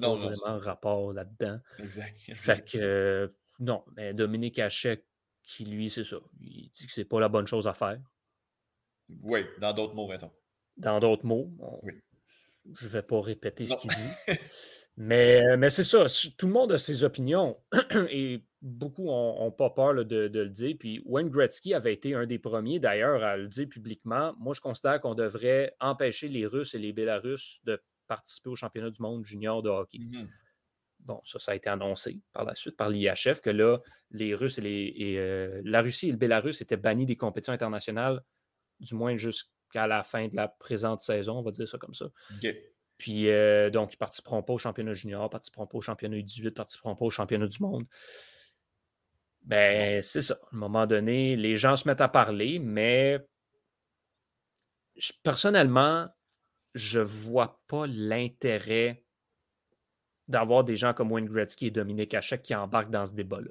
pas vraiment rapport là-dedans. Exact. Fait que non, mais Dominique Hachek, qui lui, c'est ça. Il dit que c'est pas la bonne chose à faire. Oui, dans d'autres mots, mettons. Dans d'autres mots. Je ne vais pas répéter ce qu'il dit. mais, mais c'est ça. Tout le monde a ses opinions et beaucoup n'ont pas peur de, le dire. Puis Wayne Gretzky avait été un des premiers d'ailleurs à le dire publiquement. Moi, je considère qu'on devrait empêcher les Russes et les Bélarusses de participer au championnat du monde junior de hockey. Mm-hmm. Bon, ça, ça a été annoncé par la suite par l'IHF que là, les Russes et, les, euh, la Russie et le Bélarus étaient bannis des compétitions internationales, du moins jusqu'à la fin de la présente saison, on va dire ça comme ça. Puis euh, donc, ils ne participeront pas au championnat junior, ne participeront pas au championnat U18, ne participeront pas au championnat du monde. Ben, c'est ça. À un moment donné, les gens se mettent à parler, mais personnellement, je ne vois pas l'intérêt d'avoir des gens comme Wayne Gretzky et Dominique Hachek qui embarquent dans ce débat-là.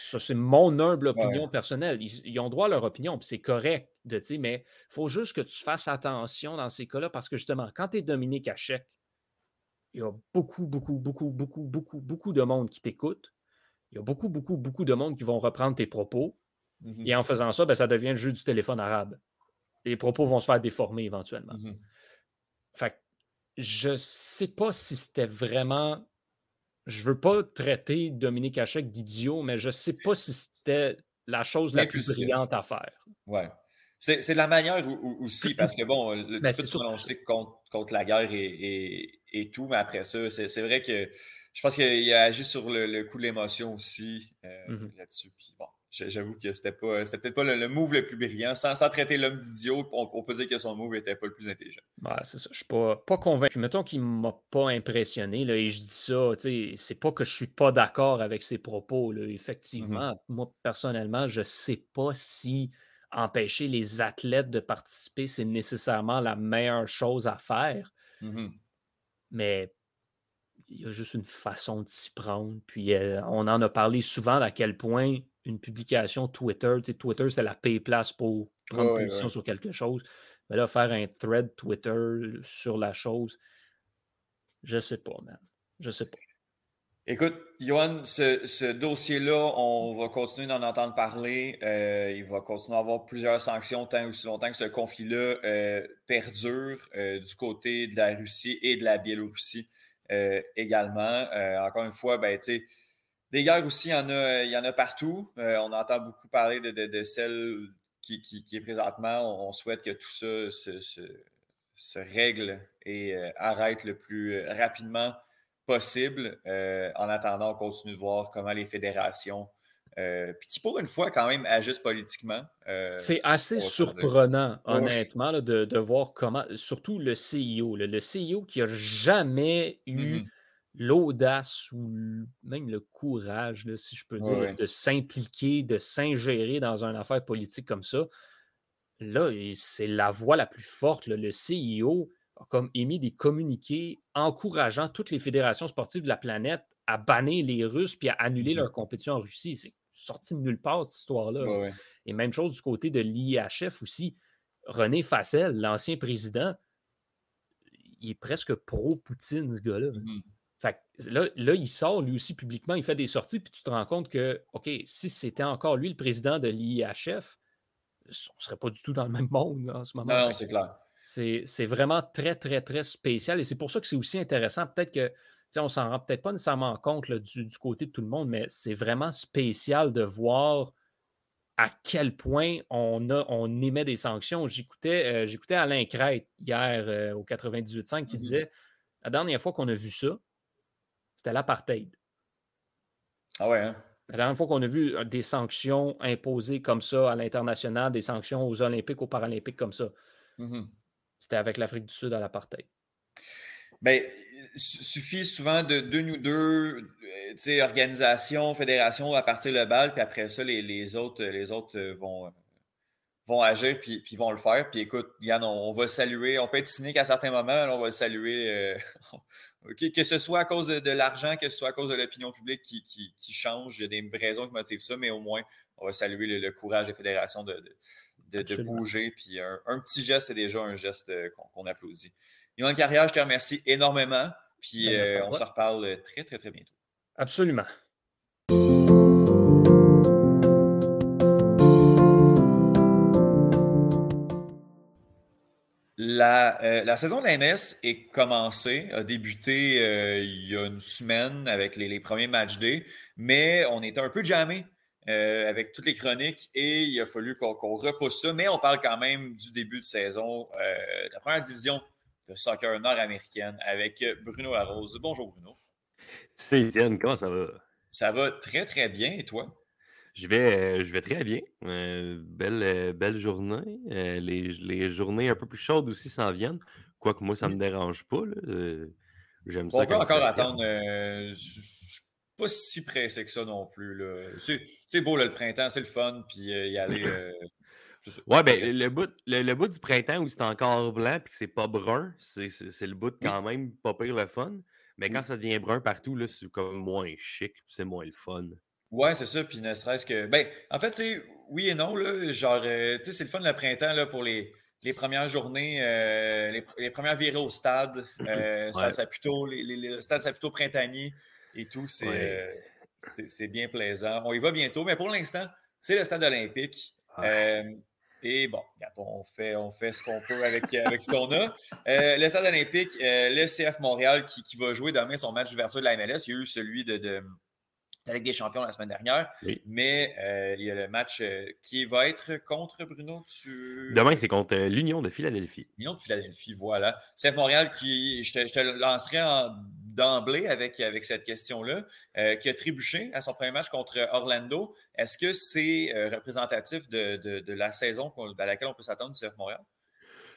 Ça, c'est mon humble opinion personnelle. Ils, ont droit à leur opinion, puis c'est correct, de, mais il faut juste que tu fasses attention dans ces cas-là parce que justement, quand tu es Dominique Hachek, il y a beaucoup, beaucoup, beaucoup, beaucoup, beaucoup, beaucoup de monde qui t'écoute. Il y a beaucoup, beaucoup, beaucoup de monde qui vont reprendre tes propos. Mm-hmm. Et en faisant ça, ben, ça devient le jeu du téléphone arabe. Les propos vont se faire déformer éventuellement. Mm-hmm. Fait je sais pas si c'était vraiment. Je veux pas traiter Dominique Hachek d'idiot, mais je sais pas si c'était la chose la plus brillante à faire. Ouais. C'est de la manière aussi, parce que bon, le ben, fait contre, contre la guerre et, et, tout, mais après ça, c'est vrai que je pense qu'il a agi sur le, coup de l'émotion aussi euh, mm-hmm. là-dessus. Puis bon, J'avoue que c'était pas c'était peut-être pas le, move le plus brillant. Sans, traiter l'homme d'idiot, on, peut dire que son move n'était pas le plus intelligent. c'est ça. Je suis pas, pas convaincu. Mettons qu'il m'a pas impressionné. Là, et je dis ça, c'est pas que je suis pas d'accord avec ses propos. Là. Effectivement, mm-hmm. moi, personnellement, je sais pas si empêcher les athlètes de participer, c'est nécessairement la meilleure chose à faire. Mm-hmm. Mais il y a juste une façon de s'y prendre. Puis euh, on en a parlé souvent à quel point une publication Twitter. Twitter, c'est la paye place pour prendre position sur quelque chose. Mais là, faire un thread Twitter sur la chose, je sais pas, man. Je sais pas. Écoute, Johan, ce, dossier-là, on va continuer d'en entendre parler. Euh, il va continuer à avoir plusieurs sanctions tant aussi longtemps que ce conflit-là euh, perdure euh, du côté de la Russie et de la Biélorussie également. encore une fois, ben, tu sais, des guerres aussi, il y en a, il y en a partout. Euh, on entend beaucoup parler de, celle qui, est présentement. On, souhaite que tout ça se, règle et euh, arrête le plus rapidement possible. Euh, en attendant, on continue de voir comment les fédérations, puis qui pour une fois quand même agissent politiquement. C'est assez surprenant, honnêtement, de, voir comment, surtout le CIO, le CIO qui n'a jamais eu... Mm-hmm l'audace ou même le courage, si je peux dire, de s'impliquer, de s'ingérer dans une affaire politique comme ça. Là, c'est la voix la plus forte. Le CIO a comme émis des communiqués encourageant toutes les fédérations sportives de la planète à bannir les Russes puis à annuler mmh leur compétition en Russie. C'est sorti de nulle part, cette histoire-là. Et même chose du côté de l'IHF aussi. René Fassel, l'ancien président, il est presque pro-Poutine, ce gars-là. Mmh fait là, là, il sort lui aussi publiquement, il fait des sorties, puis tu te rends compte que, OK, si c'était encore lui le président de l'IHF, on ne serait pas du tout dans le même monde en ce moment. Non, c'est clair. C'est vraiment très, très, très spécial. Et c'est pour ça que c'est aussi intéressant. Peut-être que, on s'en rend peut-être pas nécessairement compte du, du, côté de tout le monde, mais c'est vraiment spécial de voir à quel point on, a, on émet des sanctions. J'écoutais euh, Alain Crête hier euh, au 98.5 qui mmh disait la dernière fois qu'on a vu ça, c'était l'apartheid. Ah ouais, hein? La dernière fois qu'on a vu euh, des sanctions imposées comme ça à l'international, des sanctions aux Olympiques, aux Paralympiques comme ça, mmh c'était avec l'Afrique du Sud à l'apartheid. Bien, suffit souvent de deux ou deux euh, organisations, fédérations à partir le bal, puis après ça, les, autres, les autres euh, vont, vont agir puis, puis vont le faire. Puis écoute, Yann, on, va saluer, on peut être cynique à certains moments, on va le saluer, euh, que ce soit à cause de, l'argent, que ce soit à cause de l'opinion publique qui, qui, change, il y a des raisons qui motivent ça, mais au moins, on va saluer le, courage des fédérations de, de, bouger. Puis un, petit geste, c'est déjà un geste euh, qu'on applaudit. Yoann Carrière, je te remercie énormément. Puis ben, euh, on se reparle très, très, très bientôt. Absolument. Euh, la, saison de la MS est commencée, a débuté euh, il y a une semaine avec les, premiers matchs day, mais on était un peu jammé euh, avec toutes les chroniques et il a fallu qu'on repousse ça. Mais on parle quand même du début de saison de la première division de soccer nord-américaine avec Bruno Larose. Bonjour Bruno. Salut Étienne, comment ça va? Ça va très très bien et toi? Je vais, je vais très bien. belle, belle journée. les, les, journées un peu plus chaudes aussi s'en viennent. Quoique moi, ça me dérange pas. Euh, J'aime ça. On peut encore attendre. euh, je je suis pas si pressé que ça non plus. là. C'est c'est beau là, le printemps, c'est le fun, puis euh, y aller. euh, Ouais, ben, le bout, le, le bout du printemps où c'est encore blanc puis que c'est pas brun, c'est le bout quand même pas pire le fun. Mais quand Oui. ça devient brun partout, là, c'est comme moins chic, c'est moins le fun. Ouais, c'est ça. Puis ne serait-ce que. Ben, en fait, tu sais, oui et non, là. Genre, euh, tu sais, c'est le fun le printemps, là, pour les, les premières journées, euh, les, pr- les premières virées au stade. Euh, stade Ouais. Saputo, les, les, les stades Saputo printanier et tout. C'est Ouais. euh, bien plaisant. On y va bientôt, mais pour l'instant, c'est le stade olympique. Ouais. Euh, et bon, on fait, on fait ce qu'on peut avec, avec ce qu'on a. Euh, le stade olympique, euh, le CF Montréal qui, qui va jouer demain son match d'ouverture de la MLS. Il y a eu celui de la Ligue des champions la semaine dernière. Oui. Mais euh, il y a le match euh, qui va être contre Bruno. Tu... Demain, c'est contre euh, l'Union de Philadelphie. L'Union de Philadelphie, voilà. CF Montréal qui, je te, je te lancerai d'emblée avec, avec cette question-là, qui a trébuché à son premier match contre Orlando. Est-ce que c'est représentatif de, de- de la saison à laquelle on peut s'attendre du CF Montréal?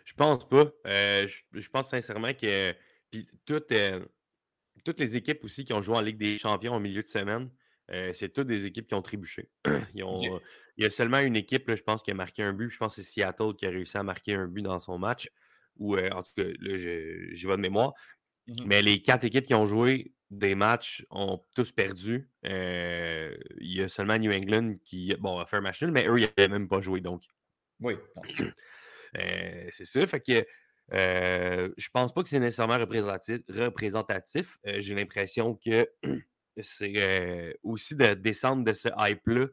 Je pense pas. Je, je pense sincèrement que puis toutes les équipes aussi qui ont joué en Ligue des champions au milieu de semaine, euh, c'est toutes des équipes qui ont trébuché. Ils ont- Ok. Il y a seulement une équipe, là, je pense, qui a marqué un but. Je pense que c'est Seattle qui a réussi à marquer un but dans son match. Ou euh, en tout cas, là, je- j'y vais de mémoire. Mhm. Mais les quatre équipes qui ont joué des matchs ont tous perdu. Euh, il y a seulement New England qui bon, a fait un match nul, mais eux, ils n'avaient même pas joué. Donc, Oui. c'est ça. Fait que je pense pas que c'est nécessairement représentatif. représentatif. J'ai l'impression que c'est euh, aussi de descendre de ce hype-là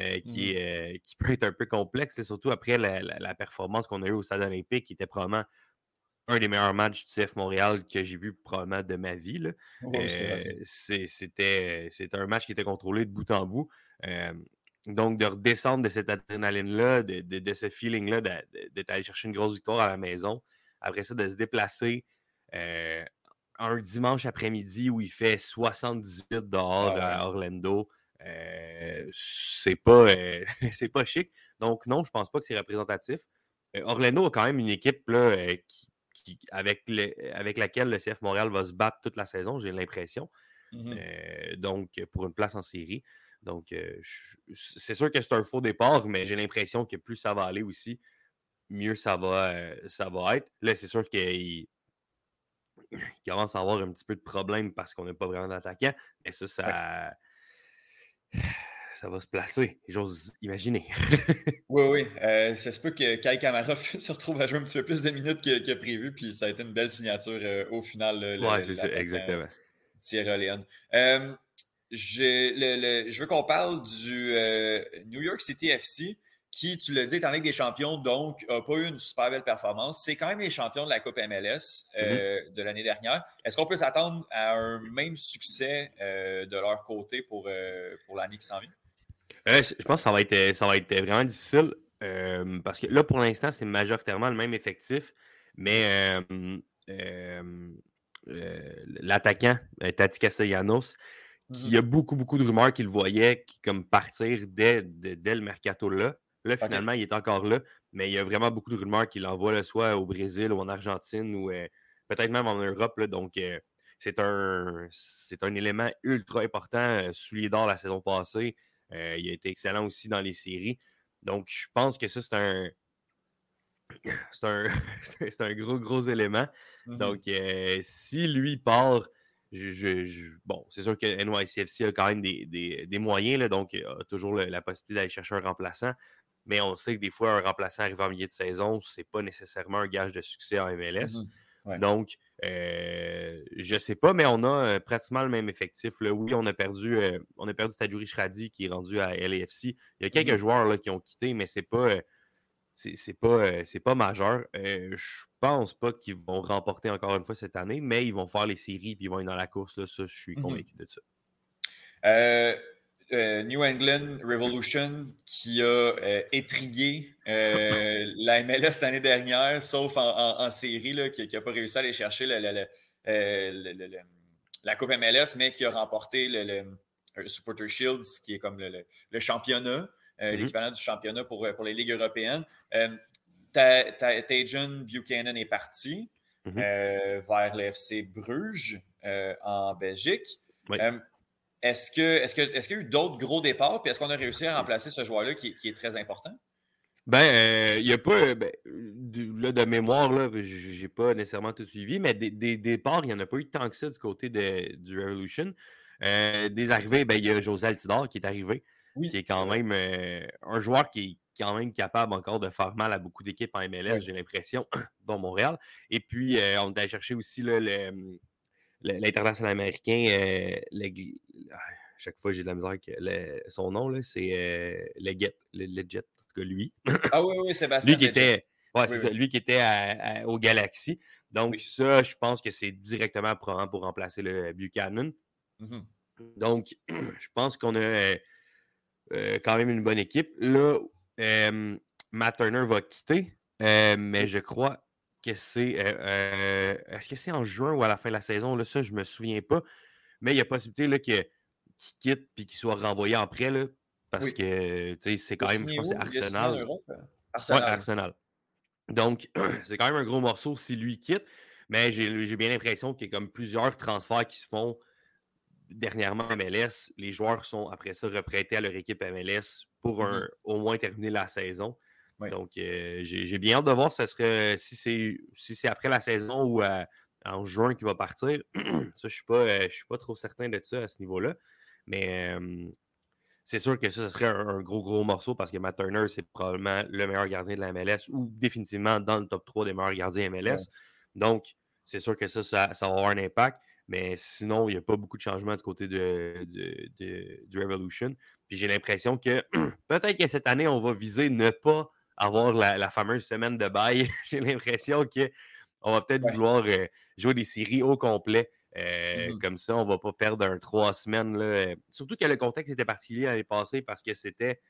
euh, qui, est, euh, qui peut être un peu complexe, là, surtout après la, la- la performance qu'on a eue au Stade olympique, qui était probablement un des meilleurs matchs du CF Montréal que j'ai vu probablement de ma vie. c'était un match qui était contrôlé de bout en bout. Donc, de redescendre de cette adrénaline-là, de, de- de ce feeling-là, d'être allé chercher une grosse victoire à la maison. Après ça, de se déplacer euh, un dimanche après-midi où il fait 78 dehors à ouais. Orlando. euh, c'est pas, euh, c'est pas chic. Donc, non, je pense pas que c'est représentatif. Euh, Orlando a quand même une équipe là, qui, qui- avec, le- avec laquelle le CF Montréal va se battre toute la saison, j'ai l'impression. Euh, donc, pour une place en série. Donc, je- c'est sûr que c'est un faux départ, mais j'ai l'impression que plus ça va aller aussi, mieux ça va, ça va être. Là, c'est sûr qu'il il commence à avoir un petit peu de problème parce qu'on n'a pas vraiment d'attaquant. Mais ça, ça, ça va se placer. J'ose imaginer. Oui, oui. Euh, ça se peut que Kai Kamara se retrouve à jouer un petit peu plus de minutes que, que prévu, puis ça a été une belle signature euh, au final. ouais, c'est ça, exactement. Sierra Leone. Euh, le- le- je veux qu'on parle du euh, New York City FC, qui, tu l'as dit, est en Ligue des champions, donc n'a pas eu une super belle performance. C'est quand même les champions de la Coupe MLS euh, Mm-hmm. de l'année dernière. Est-ce qu'on peut s'attendre à un même succès euh, de leur côté pour, euh, pour l'année qui s'en vient? Je pense que ça va être, ça va être vraiment difficile parce que là, pour l'instant, c'est majoritairement le même effectif, mais l'attaquant, Tati Castellanos, qui a beaucoup, beaucoup de rumeurs qu'il voyait qui, comme partir dès, dès le mercato là. Finalement, il est encore là, mais il y a vraiment beaucoup de rumeurs qu'il envoie là, soit au Brésil ou en Argentine ou euh, peut-être même en Europe. là. donc, euh, c'est un, un élément ultra important, euh, soulier d'or la saison passée. Euh, il a été excellent aussi dans les séries. Donc, je pense que ça, c'est un. C'est un, un gros, gros élément. Mhm. Donc, si lui part, je, je- je- bon, c'est sûr que NYCFC a quand même des, des- des moyens, là, donc il a toujours le- la possibilité d'aller chercher un remplaçant. Mais on sait que des fois, un remplaçant arrivé en milieu de saison, c'est pas nécessairement un gage de succès en MLS. Mhm. Ouais. Donc, euh, je sais pas, mais on a euh, pratiquement le même effectif. là. Oui, on a perdu, euh, on a perdu Tadjouri Shradi qui est rendu à LAFC. Il y a quelques Mhm. joueurs là, qui ont quitté, mais c'est pas, euh, c'est pas, euh, c'est pas majeur. Euh, je pense pas qu'ils vont remporter encore une fois cette année, mais ils vont faire les séries et ils vont être dans la course. Là, ça, je suis Mhm. convaincu de ça. Euh, euh, New England Revolution qui a euh, étrié euh, la MLS l'année dernière, sauf en, en- en série, là, qui n'a pas réussi à aller chercher le- le- le- euh, la Coupe MLS, mais qui a remporté le, Supporter Shields, qui est comme le, championnat, Mhm. l'équivalent du championnat pour, pour les ligues européennes. Ta- Ta- Tajon Buchanan est parti. mhm. vers le FC Bruges en Belgique. Est-ce qu'il est est y a eu d'autres gros départs? Puis est-ce qu'on a réussi à remplacer ce joueur-là qui, est très important? Ben, il n'y a pas, ben, de, mémoire, là, j'ai pas nécessairement tout suivi, mais des, départs, il n'y en a pas eu tant que ça du côté de, du Revolution. des arrivées, ben, il y a José Altidor qui est arrivé, qui est quand même un joueur qui est quand même capable encore de faire mal à beaucoup d'équipes en MLS, j'ai l'impression, dont Montréal. Et puis, on a cherché aussi l'international américain, ah, chaque fois j'ai de la misère que son nom, c'est Leggett, Legit lui. ah oui, oui, Sébastien. lui qui était, lui qui était au Galaxy. Donc, ça, je pense que c'est directement pour, pour remplacer le Buchanan. Mmh Donc, je pense qu'on a euh, euh, quand même une bonne équipe. Là, Matt Turner va quitter, euh, mais je crois que c'est. Est-ce que c'est en juin ou à la fin de la saison? Là, ça, je ne me souviens pas. Mais il y a possibilité qu'il quitte et qu'il soit renvoyé en prêt. Là, parce que c'est quand même, Arsenal. Euh, Arsenal. Arsenal. Donc, c'est quand même un gros morceau si lui quitte. Mais j'ai bien l'impression qu'il y a comme plusieurs transferts qui se font dernièrement à MLS. Les joueurs sont après ça reprêtés à leur équipe MLS pour mmh au moins terminer la saison. Donc, euh, j'ai bien hâte de voir ce serait, si c'est si après la saison ou en juin qu'il va partir. ça, je ne suis, pas, je suis pas trop certain de ça à ce niveau-là. Mais c'est sûr que ça, ce serait un, gros, gros morceau parce que Matt Turner, c'est probablement le meilleur gardien de la MLS ou définitivement dans le top 3 des meilleurs gardiens MLS. Donc, c'est sûr que ça, ça, va avoir un impact. Mais sinon, il n'y a pas beaucoup de changements du côté de, du Revolution. Puis j'ai l'impression que peut-être que cette année, on va viser ne pas avoir la, fameuse semaine de bail. j'ai l'impression qu'on va peut-être vouloir euh, jouer des séries au complet. Euh, mmh comme ça, on ne va pas perdre un trois semaines. Là. Surtout que le contexte était particulier l'année passée parce que c'était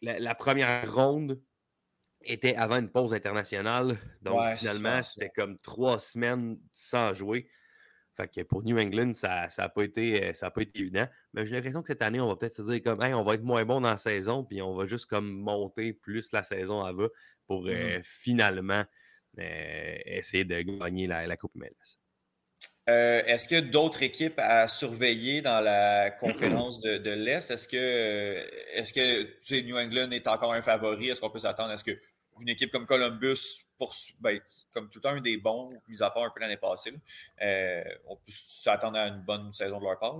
la, première ronde était avant une pause internationale. Donc finalement, c'était comme trois semaines sans jouer. Fait que pour New England, ça n'a pas, été, ça pas été évident. Mais j'ai l'impression que cette année, on va peut-être se dire comme on va être moins bon dans la saison, puis on va juste comme monter plus la saison avant pour mmh euh, finalement euh, essayer de gagner la, la Coupe MLS. Euh, est-ce qu'il y a d'autres équipes à surveiller dans la conférence de, l'Est? Est-ce que, euh, que New England est encore un favori? Est-ce qu'on peut s'attendre à ce qu'une équipe comme Columbus, ben, comme tout un des bons, mis à part un peu l'année passée, euh, on peut s'attendre à une bonne saison de leur part?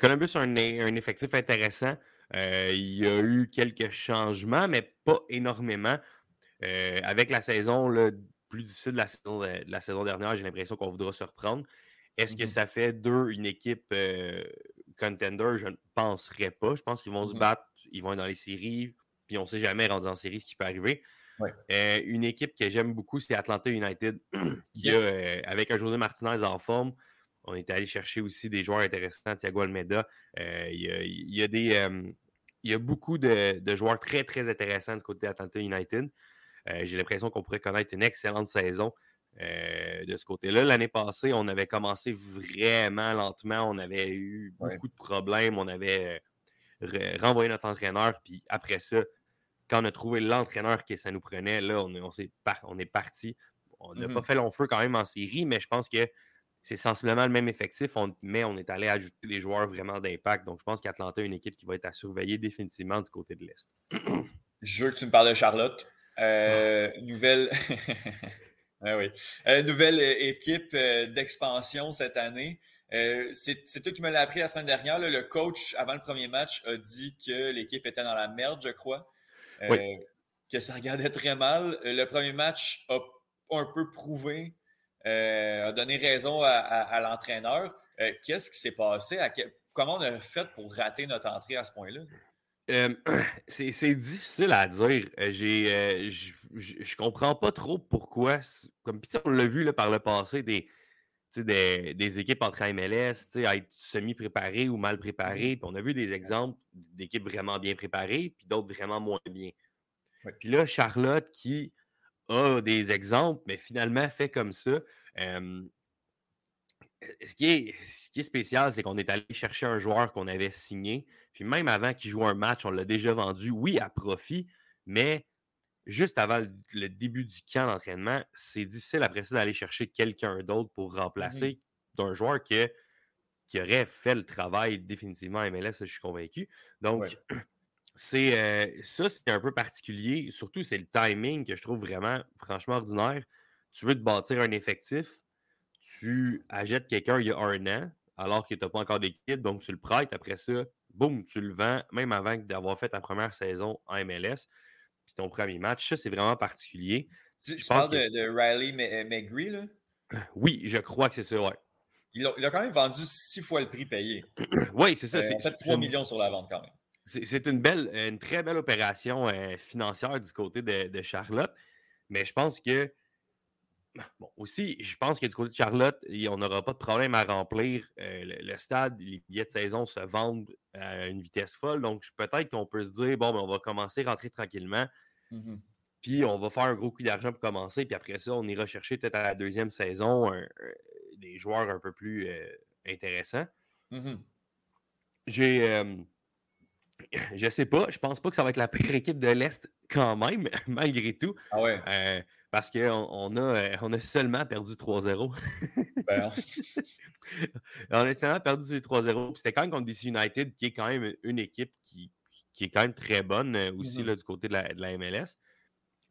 Columbus a un, un, effectif intéressant. il y a eu quelques changements, mais pas énormément. avec la saison, là, plus difficile de la saison, de, la saison dernière. J'ai l'impression qu'on voudra se reprendre. Est-ce que mmh ça fait d'eux une équipe euh, contender? Je ne penserais pas. Je pense qu'ils vont se mmh battre, ils vont être dans les séries, puis on ne sait jamais rendu en série ce qui peut arriver. Euh, une équipe que j'aime beaucoup, c'est Atlanta United, qui euh, avec un José Martinez en forme. On est allé chercher aussi des joueurs intéressants, Thiago Almeida. Il y, a, des, il y a beaucoup de, de, joueurs très, très intéressants du côté d'Atlanta United. Euh, j'ai l'impression qu'on pourrait connaître une excellente saison euh, de ce côté-là. L'année passée, on avait commencé vraiment lentement. On avait eu beaucoup de problèmes. On avait euh, renvoyé notre entraîneur. Puis après ça, quand on a trouvé l'entraîneur que ça nous prenait, là, on, on, est, on est parti. On n'a pas mmh fait long feu quand même en série, mais je pense que c'est sensiblement le même effectif, mais on est allé ajouter des joueurs vraiment d'impact. Donc, je pense qu'Atlanta est une équipe qui va être à surveiller définitivement du côté de l'Est. je veux que tu me parles de Charlotte. Euh, nouvelle. Ah euh, nouvelle euh, équipe d'expansion cette année. c'est toi qui me l'as appris la semaine dernière. le coach, avant le premier match, a dit que l'équipe était dans la merde, je crois. Que ça regardait très mal. Le premier match a un peu prouvé, a donné raison à, l'entraîneur. Qu'est-ce qui s'est passé? comment on a fait pour rater notre entrée à ce point-là? c'est difficile à dire. Euh, j'ai, euh, je comprends pas trop pourquoi. Comme on l'a vu là, par le passé, des, des, des équipes entre MLS à être semi-préparées ou mal préparées. Puis on a vu des exemples d'équipes vraiment bien préparées, puis d'autres vraiment moins bien. Puis là, Charlotte qui a des exemples, mais finalement fait comme ça ce qui est, ce qui est spécial, c'est qu'on est allé chercher un joueur qu'on avait signé. Puis même avant qu'il joue un match, on l'a déjà vendu, oui, à profit, mais juste avant le, le début du camp d'entraînement, c'est difficile après ça d'aller chercher quelqu'un d'autre pour remplacer d'un joueur qui, qui aurait fait le travail définitivement à MLS, je suis convaincu. Donc, Ouais. c'est euh, ça, c'est un peu particulier. Surtout, c'est le timing que je trouve vraiment, franchement, ordinaire. Tu veux te bâtir un effectif, tu achètes quelqu'un il y a un an, alors que tu n'as pas encore d'équipe, donc tu le prêtes. Après ça, boum, tu le vends, même avant d'avoir fait ta première saison en MLS. Puis ton premier match, ça, c'est vraiment particulier. Tu, parles de, que- de Riley McGree, là? Oui, je crois que c'est ça, ouais. Il a, il a quand même vendu six fois le prix payé. Oui, c'est ça. Euh, en fait, c'est 3 une- millions sur la vente quand même. C'est c'est une belle, une très belle opération euh, financière du côté de, de Charlotte. Mais je pense que. Bon, aussi, je pense que du côté de Charlotte, on n'aura pas de problème à remplir euh, le, le stade. Les billets de saison se vendent à une vitesse folle. Donc, peut-être qu'on peut se dire, bon, ben, on va commencer à rentrer tranquillement. Mhm. Puis, on va faire un gros coup d'argent pour commencer. Puis après ça, on ira chercher peut-être à la deuxième saison un- un- des joueurs un peu plus euh, intéressants. Mhm. J'ai. euh, je sais pas. Je pense pas que ça va être la pire équipe de l'Est quand même, malgré tout. Ah ouais. Parce qu'on on a, euh, on a seulement perdu 3-0. Ben, on a seulement perdu 3-0. Puis C'était quand même contre DC United, qui est quand même une équipe qui, qui est quand même très bonne euh, aussi Mhm. là, du côté de la, de la MLS.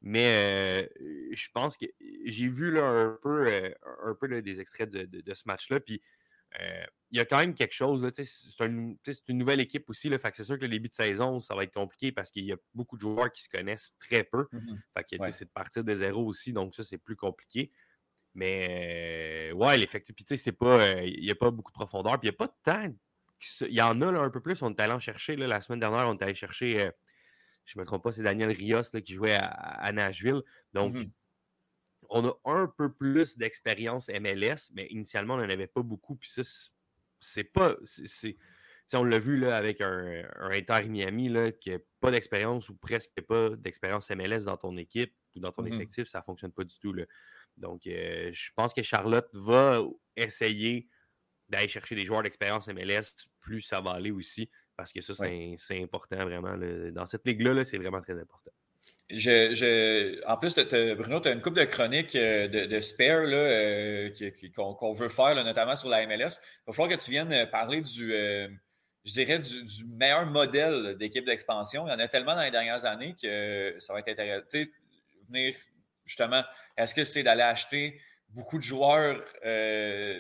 Mais euh, je pense que j'ai vu là, un peu, un peu là, des extraits de, de- de ce match-là. Puis il y a quand même quelque chose. C'est un- une nouvelle équipe aussi. Là, fait que c'est sûr que le début de saison, ça va être compliqué parce qu'il y a beaucoup de joueurs qui se connaissent très peu. mhm. Fait que, Ouais. c'est de partir de zéro aussi, donc ça, c'est plus compliqué. Mais euh, ouais, l'effectif, puis tu sais, c'est pas. euh, Il n'y a pas beaucoup de profondeur. Puis il n'y a pas de temps. Il y en a là, un peu plus. On est allé en chercher. là, la semaine dernière, on est allé chercher. euh, je ne me trompe pas, c'est Daniel Rios là, qui jouait à, à Nashville. Donc, Mhm. On a un peu plus d'expérience MLS, mais initialement, on n'en avait pas beaucoup. Puis ça, c'est- pas. c'est- on l'a vu là, avec un, un Inter Miami là, qui n'a pas d'expérience ou presque pas d'expérience MLS dans ton équipe ou dans ton Mhm. effectif, ça ne fonctionne pas du tout. Là. Donc, euh, je pense que Charlotte va essayer d'aller chercher des joueurs d'expérience MLS, plus ça va aller aussi, parce que ça, c'est important vraiment. là. Dans cette ligue-là, là, c'est vraiment très important. Je, je- en plus, Bruno, tu as une couple de chroniques euh, de, de spare là, euh, qu'on veut faire, là, notamment sur la MLS. Il va falloir que tu viennes euh, parler du, euh, je dirais, du, du meilleur modèle d'équipe d'expansion. Il y en a tellement dans les dernières années que ça va être intéressant. Venir justement, est-ce que c'est d'aller acheter beaucoup de joueurs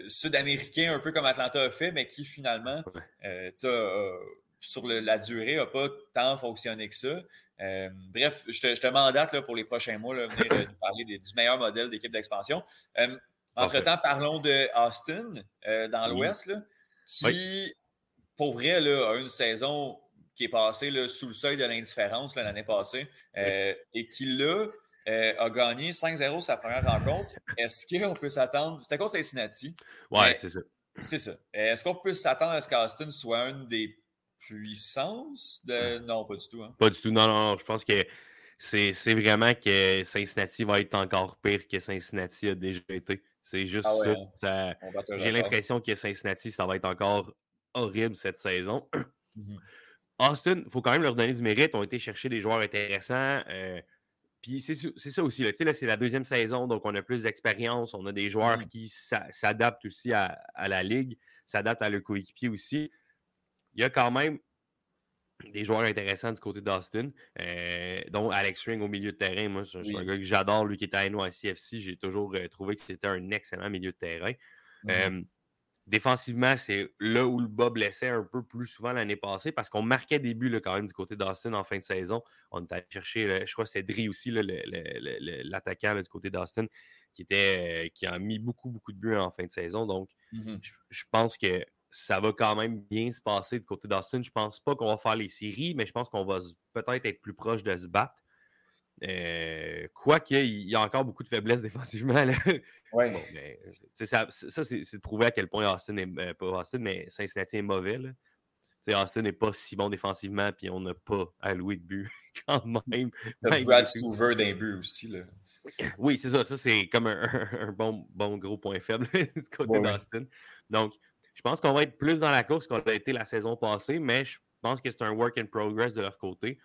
sud-américains, un peu comme Atlanta a fait, mais qui finalement, Ouais. Sur le- la durée, n'a pas tant fonctionné que ça. Euh, bref, je te, je te mandate là, pour les prochains mois, là, venir euh, nous parler des- du meilleur modèle d'équipe d'expansion. Euh, entre-temps, parlons de Austin euh, dans Oui. l'Ouest, qui, pour vrai, là, a une saison qui est passée sous le seuil de l'indifférence l'année passée et qui, là, a gagné 5-0 sa première rencontre. Est-ce qu'on peut s'attendre? C'était contre Cincinnati. Ouais, Mais- c'est ça. C'est ça. Est-ce qu'on peut s'attendre à ce qu'Austin soit une des puissances de. Non, pas du tout. Hein? Pas du tout. Non, non, non. Je pense que c'est vraiment que Cincinnati va être encore pire que Cincinnati a déjà été. C'est juste Ah ouais, ça. hein. Ça- J'ai l'impression que Cincinnati, ça va être encore horrible cette saison. Mhm. Austin, il faut quand même leur donner du mérite. Ils ont été chercher des joueurs intéressants. euh, puis c'est ça aussi. Là, Tu sais, là, c'est la deuxième saison, donc on a plus d'expérience. On a des joueurs Mhm. qui s'a- s'adaptent aussi à, à la ligue, s'adaptent à leur coéquipier aussi. Il y a quand même des joueurs intéressants du côté d'Austin, euh, dont Alex Ring au milieu de terrain. Moi, c'est c'est un gars que j'adore, lui qui était à NYCFC. J'ai toujours euh, trouvé que c'était un excellent milieu de terrain. Mhm. Euh, défensivement, c'est là où le bas blessait un peu plus souvent l'année passée parce qu'on marquait des buts là, quand même du côté d'Austin en fin de saison. On est allé chercher, là, je crois que c'était Dri aussi, l'attaquant du côté d'Austin, qui, était, euh, qui a mis beaucoup, beaucoup de buts en fin de saison. Donc, Mhm. je, je pense que ça va quand même bien se passer du côté d'Austin. Je pense pas qu'on va faire les séries, mais je pense qu'on va peut-être être plus proche de se battre. Euh, Quoique, il y a encore beaucoup de faiblesses défensivement. là. Ouais. Bon, mais, euh, ça, ça c'est de prouver à quel point Austin est euh, pas Austin, mais Cincinnati est mauvais. Là. Austin n'est pas si bon défensivement, puis on n'a pas alloué de but quand même. Malgré Brad tout. Stuver d'un but aussi. Là. Oui, c'est ça. Ça, c'est comme un, un bon, bon gros point faible du côté ouais. d'Austin. Donc, je pense qu'on va être plus dans la course qu'on a été la saison passée, mais je pense que c'est un work in progress de leur côté.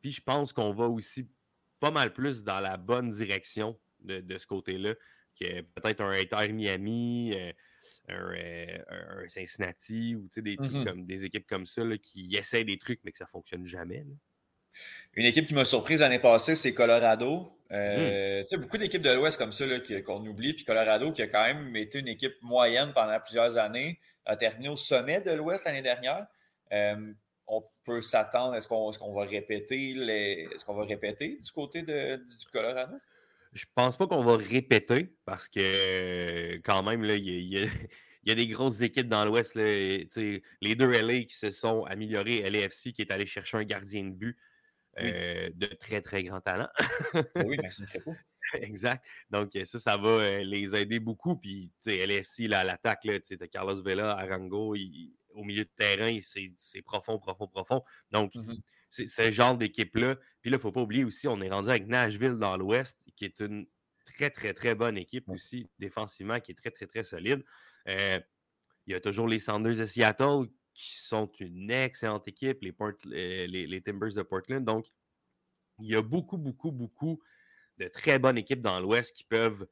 Puis je pense qu'on va aussi pas mal plus dans la bonne direction de, ce côté-là que peut-être un Inter Miami, euh, un, Cincinnati ou des, comme, des équipes comme ça qui essaient des trucs mais que ça ne fonctionne jamais. Une équipe qui m'a surprise l'année passée, c'est Colorado. Euh, mm. Beaucoup d'équipes de l'Ouest comme ça qu'on oublie. Puis Colorado, qui a quand même été une équipe moyenne pendant plusieurs années, a terminé au sommet de l'Ouest l'année dernière. Euh, on peut s'attendre, est-ce qu'on va répéter les, est-ce qu'on va répéter du côté de, du Colorado? Je pense pas qu'on va répéter parce que quand même, il y, a, des grosses équipes dans l'Ouest. Les deux LA qui se sont améliorés, LAFC qui est allé chercher un gardien de but euh, de très, très grand talent. oui, merci beaucoup. Exact. Donc, ça, ça va euh, les aider beaucoup. Puis, tu sais, LFC, là, à l'attaque, tu sais, Carlos Vela, Arango, au milieu de terrain, c'est profond, profond, profond. Donc, mm-hmm. c'est ce genre d'équipe-là. Puis là, il ne faut pas oublier aussi, on est rendu avec Nashville dans l'Ouest, qui est une très, très, très bonne équipe aussi, défensivement, qui est très, très, très solide. Euh, il y a toujours les Sanders de Seattle, qui sont une excellente équipe, les, euh, les, Timbers de Portland. Donc, il y a beaucoup, beaucoup, beaucoup de très bonnes équipes dans l'Ouest qui peuvent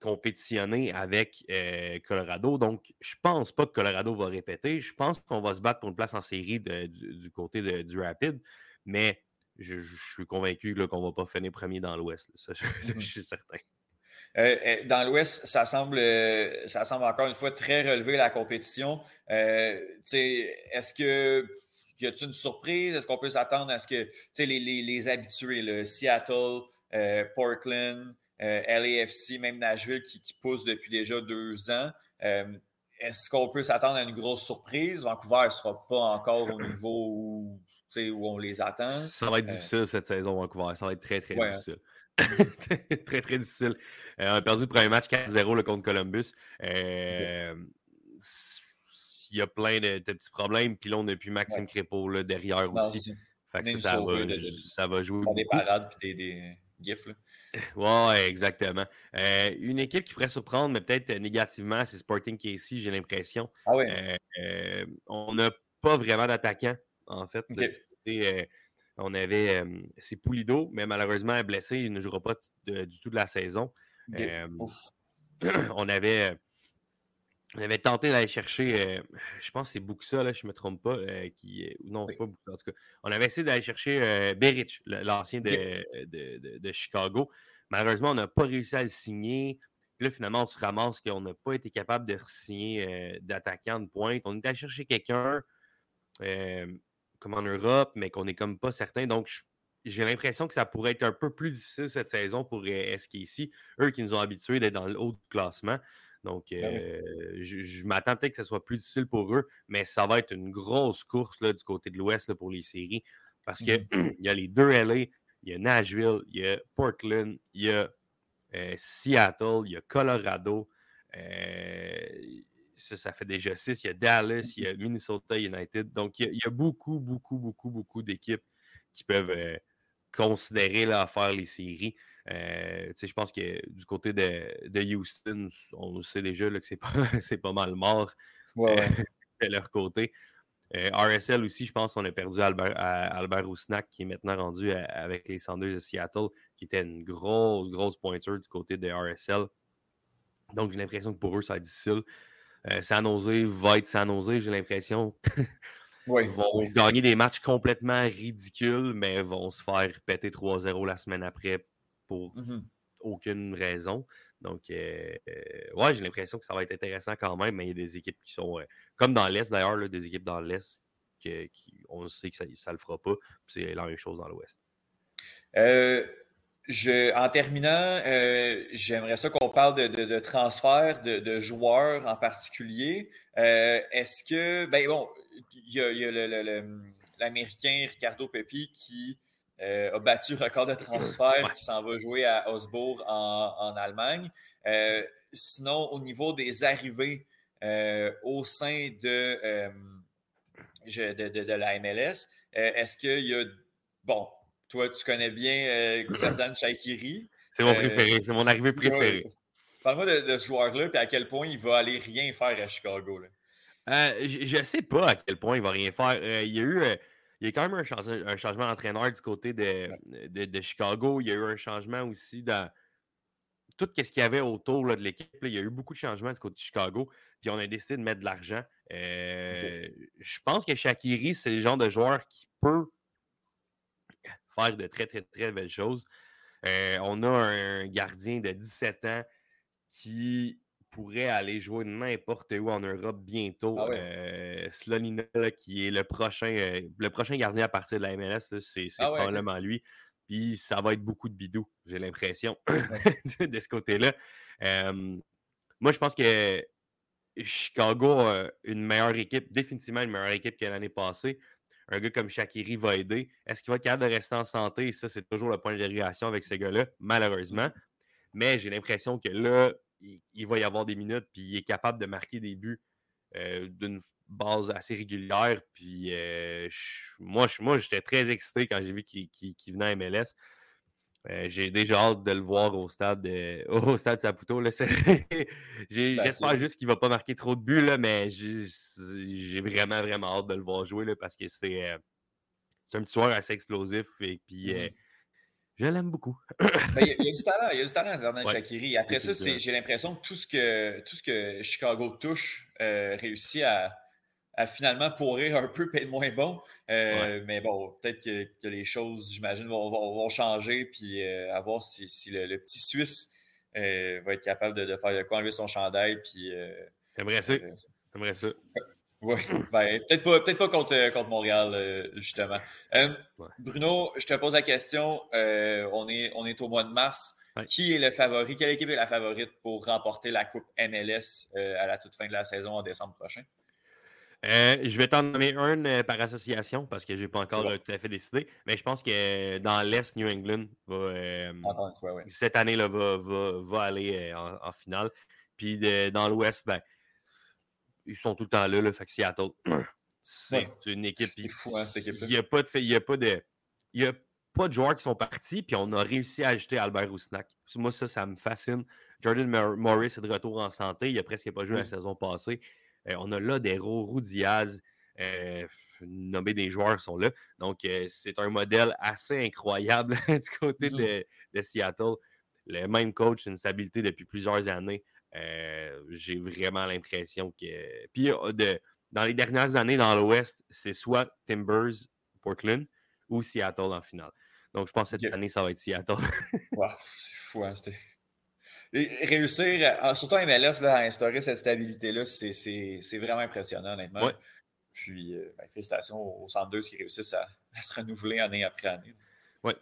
compétitionner avec euh, Colorado. Donc, je pense pas que Colorado va répéter. Je pense qu'on va se battre pour une place en série du, côté du Rapid, mais je, suis convaincu qu'on ne va pas finir premier dans l'Ouest. Je, suis certain. Euh, euh, dans l'Ouest, ça semble, ça semble encore une fois très relevé la compétition. Est-ce que y a-t-il une surprise? Est-ce qu'on peut s'attendre à ce que les, les, les habitués, le Seattle, euh, Portland, euh, LAFC, même Nashville qui, qui pousse depuis déjà deux ans. Euh, est-ce qu'on peut s'attendre à une grosse surprise? Vancouver ne sera pas encore au niveau où, où on les attend. Ça va être difficile cette saison, Vancouver. Ça va être très, très difficile. très, très difficile. on a perdu le premier match 4-0 contre Columbus. il y a plein de, petits problèmes. Puis là, on n'a plus Maxime Crépeau derrière aussi. ça, ça, va, ça, va, jouer. Des parades et des, GIF. Ouais, exactement. Euh, une équipe qui pourrait surprendre, mais peut-être négativement, c'est Sporting KC, j'ai l'impression. Ah euh, euh, on n'a pas vraiment d'attaquant, en fait. On avait. c'est Poulido, mais malheureusement, blessé, il ne jouera pas du tout de la saison. on avait on avait tenté d'aller chercher, euh, je pense que c'est Buxa, là, je ne me trompe pas, euh, qui, non, c'est pas Buxa, en tout cas. On avait essayé d'aller chercher euh, Berich, l'ancien de, Chicago. Malheureusement, on n'a pas réussi à le signer. Puis là, finalement, on se ramasse qu'on n'a pas été capable de signer d'attaquant de pointe. On est allé chercher quelqu'un comme en Europe, mais qu'on n'est comme pas certain. Donc, j'ai l'impression que ça pourrait être un peu plus difficile cette saison pour SKC, eux qui nous ont habitués d'être dans le haut du classement. Donc, ben euh, je, m'attends peut-être que ce soit plus difficile pour eux, mais ça va être une grosse course là, du côté de l'Ouest pour les séries. Parce qu'il mmh y a les deux LA, il y a Nashville, il y a Portland, il y a euh, Seattle, il y a Colorado. Euh, ça, ça fait déjà six. Il y a Dallas, il y a Minnesota United. Donc, il y a, beaucoup, beaucoup, beaucoup, beaucoup d'équipes qui peuvent considérer là, à faire les séries. Euh, je pense que du côté de, Houston, on sait déjà que c'est pas, pas mal mort euh, de leur côté. Euh, RSL aussi, je pense qu'on a perdu Albert, Albert qui est maintenant rendu avec les Sanders de Seattle, qui était une grosse, grosse pointure du côté de RSL. Donc, j'ai l'impression que pour eux, ça va être difficile. San Jose va être San Jose, j'ai l'impression. Ils vont gagner des matchs complètement ridicules, mais vont se faire péter 3-0 la semaine après pour mmh aucune raison. Donc, euh, euh, ouais, j'ai l'impression que ça va être intéressant quand même, mais il y a des équipes qui sont, euh, comme dans l'Est d'ailleurs, des équipes dans l'Est qui, on sait que ça ne le fera pas. C'est la même chose dans l'Ouest. Je, en terminant, j'aimerais ça qu'on parle de, de, de transfert de, joueurs en particulier. Est-ce que, ben bon, il y a, l'Américain Ricardo Pepi qui euh, a battu le record de transfert qui s'en va jouer à Osbourg en, Allemagne. Euh, sinon, au niveau des arrivées euh, au sein de, de, la MLS, est-ce qu'il y a. Bon, toi, tu connais bien Xerdan Shaikiri. C'est mon préféré, c'est mon arrivée préférée. Parle-moi de, ce joueur-là, et à quel point il va aller rien faire à Chicago. je ne sais pas à quel point il va rien faire. il y a eu il y a quand même un, changement, un changement d'entraîneur du côté de, de, de Chicago. Il y a eu un changement aussi dans tout ce qu'il y avait autour là, de l'équipe. Il y a eu beaucoup de changements du côté de Chicago. Puis on a décidé de mettre de l'argent. Euh, Je pense que Shakiri, c'est le genre de joueur qui peut faire de très, très, très belles choses. Euh, on a un gardien de 17 ans qui pourrait aller jouer n'importe où en Europe bientôt. Ah ouais. Euh, Slonina, là, qui est le prochain, euh, le prochain gardien à partir de la MLS, c'est Ah ouais, probablement lui. Puis ça va être beaucoup de bidou, j'ai l'impression, de ce côté-là. Euh, moi, je pense que Chicago a une meilleure équipe, définitivement une meilleure équipe que l'année passée. Un gars comme Shakiri va aider. Est-ce qu'il va être capable de rester en santé? Et ça, c'est toujours le point de dérogation avec ce gars-là, malheureusement. Mais j'ai l'impression que là, il, il va y avoir des minutes, puis il est capable de marquer des buts euh, d'une base assez régulière. Puis euh, je- moi, je- moi, j'étais très excité quand j'ai vu qu'il venait à MLS. Euh, j'ai déjà hâte de le voir au stade, de- au stade Saputo. Ben, J'espère juste qu'il ne va pas marquer trop de buts, là, mais j'ai vraiment, vraiment hâte de le voir jouer là, parce que c'est euh, un petit joueur assez explosif et puis euh, Mhm. je l'aime beaucoup. Ben, il, y a, il y a du talent, il y a du talent, Zerdan Ouais. Shakiri. Après ça, j'ai l'impression que tout ce que tout ce que Chicago touche euh, réussit à, à finalement pourrir un peu et être moins bon. Euh, Mais bon, peut-être que, que les choses, j'imagine, vont, vont- vont changer, puis euh, à voir si, si le, le petit Suisse euh, va être capable de, de faire de quoi enlever son chandail, puis J'aimerais ça. J'aimerais ça. oui, ben, peut-être pas, peut-être pas contre, contre Montréal, justement. Ouais. Bruno, je te pose la question. on, est, on est au mois de mars. Ouais. Qui est le favori? Quelle équipe est la favorite pour remporter la Coupe MLS à la toute fin de la saison en décembre prochain? Euh, je vais t'en nommer un euh, par association parce que je n'ai pas encore bon. euh, tout à fait décidé. Mais je pense que dans l'Est, New England va, Encore une fois, oui. cette année-là va, va, va aller en, en finale. Puis de- dans l'Ouest, ben, ils sont tout le temps là, là fait que Seattle. C'est Ouais. une équipe. Hein. Il n'y a pas de il a pas de. Il y a pas de joueurs qui sont partis, puis on a réussi à ajouter Albert Roussenac. Moi, ça, ça me fascine. Jordan Mor- Morris est de retour en santé. Il a presque pas joué la saison passée. Euh, on a là des Roro Diaz, euh, nommer des joueurs sont là. Donc, euh, c'est un modèle assez incroyable du côté de, de Seattle. Le même coach, une stabilité depuis plusieurs années. Euh, J'ai vraiment l'impression que. Puis, de, dans les dernières années, dans l'Ouest, c'est soit Timbers, Portland ou Seattle en finale. Donc, je pense que cette année, ça va être Seattle. Wow, c'est fou, hein, c'était- réussir, à- surtout en MLS, là, à instaurer cette stabilité-là, c'est- vraiment impressionnant, honnêtement. Ouais. Puis, euh, ben, félicitations aux 102 qui réussissent à, à se renouveler année après année. Ouais.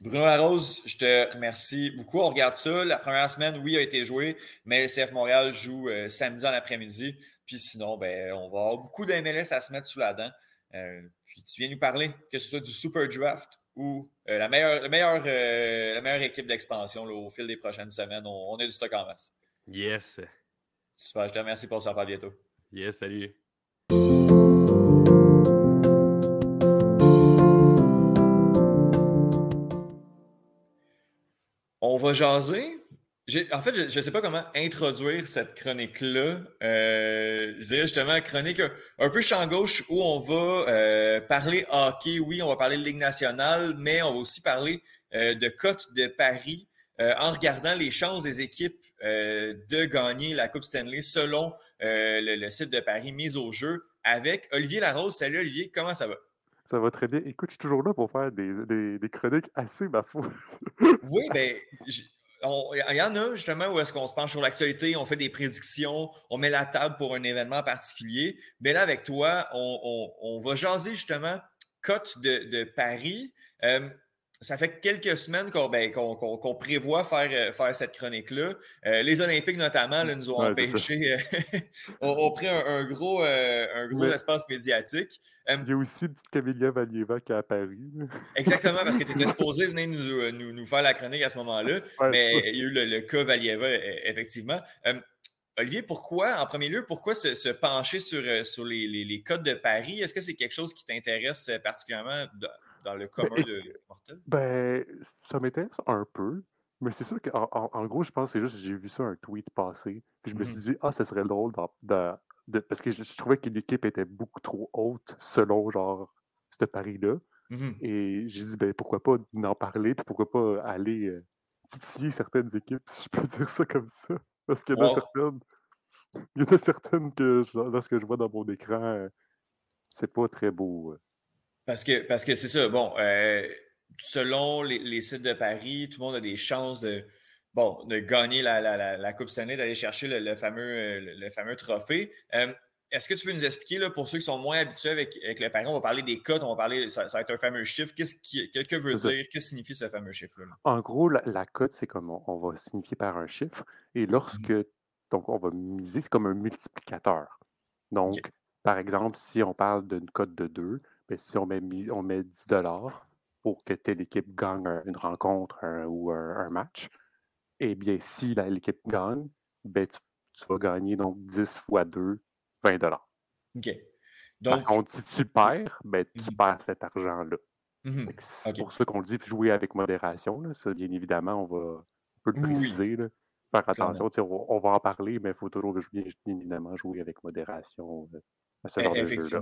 Bruno Larose, je te remercie beaucoup. On regarde ça. La première semaine, oui, a été jouée, mais le CF Montréal joue euh, samedi en après-midi. Puis sinon, ben, on va avoir beaucoup de MLS à se mettre sous la dent. Euh, puis tu viens nous parler, que ce soit du Super Draft ou euh, la, meilleure, la, meilleure, euh, la meilleure équipe d'expansion au fil des prochaines semaines. On, on a du stock en masse. Yes. Super, je te remercie pour ça. Reparle bientôt. Yes, salut. On va jaser. En fait, je ne sais pas comment introduire cette chronique-là. Euh, je dirais justement chronique un, un peu champ gauche où on va euh, parler hockey. Oui, on va parler de Ligue nationale, mais on va aussi parler euh, de cote de Paris en regardant les chances des équipes de gagner la Coupe Stanley selon le, le site de Paris mise au jeu avec Olivier Larose. Salut Olivier, comment ça va? Ça va très bien. Écoute, je suis toujours là pour faire des, des, des chroniques assez bafoues. Oui, ben, il y en a justement où est-ce qu'on se penche sur l'actualité, on fait des prédictions, on met la table pour un événement particulier. Mais là, avec toi, on, on- on va jaser justement cote de, de Paris. Euh, ça fait quelques semaines qu'on ben, prévoit faire, euh, faire cette chronique-là. Euh, les Olympiques, notamment, là, nous ont Ouais, empêché, euh, ont, ont pris un, un gros, euh, un gros Mais- espace médiatique. Il y a aussi une petite Camélia Valieva qui est à Paris. Exactement, parce que tu étais supposé venir nous, nous, nous faire la chronique à ce moment-là. Ouais, Mais il y a eu le, le cas Valieva, e- effectivement. Euh, Olivier, pourquoi, en premier lieu, pourquoi se, se pencher sur, sur les, les, les codes de Paris? Est-ce que c'est quelque chose qui t'intéresse particulièrement dans, dans le commun Ben, de Mortel? Ben, ça m'intéresse un peu. Mais c'est sûr qu'en en, en gros, je pense que c'est juste que j'ai vu ça un tweet passer. Puis je me Mhm. suis dit, ah, ça serait drôle dans- dans- de, parce que je, je trouvais que l'équipe était beaucoup trop haute selon genre ce pari-là. Mhm. Et j'ai dit, ben, pourquoi pas en parler, puis pourquoi pas aller euh, titiller certaines équipes, si je peux dire ça comme ça. Parce qu'il y en a certaines, il y en a certaines que, je- dans ce que je vois dans mon écran, c'est pas très beau. Parce que parce que c'est ça. Bon, euh, selon les, les sites de Paris, tout le monde a des chances de, bon, de gagner la, la, la, la Coupe Stanley, d'aller chercher le, le fameux, euh, le, le fameux trophée. Euh, Est-ce que tu veux nous expliquer, là, pour ceux qui sont moins habitués avec, avec le Paris, on va parler des cotes, on va parler, ça, ça va être un fameux chiffre. Qu'est-ce qui, que, que veut dire, que signifie ce fameux chiffre-là? là? En gros, la, la cote, c'est comme on, on va signifier par un chiffre. Et lorsque, donc, on va miser, c'est comme un multiplicateur. Donc, par exemple, si on parle d'une cote de 2, ben, si on met, on met 10 pour que telle équipe gagne un- une rencontre un- ou un, un match, eh bien, si l'équipe gagne, ben, tu, tu vas gagner donc 10 fois 2, 20 OK. Par Donc, contre, si tu perds, ben, tu Mhm. perds cet argent-là. mhm. C'est pour ça qu'on le dit, jouer avec modération. Là. Ça, bien évidemment, on va on peut le oui. préciser. là. Faire attention, on, on va en parler, mais il faut toujours bien, évidemment jouer avec modération euh, à ce genre E- de jeu-là.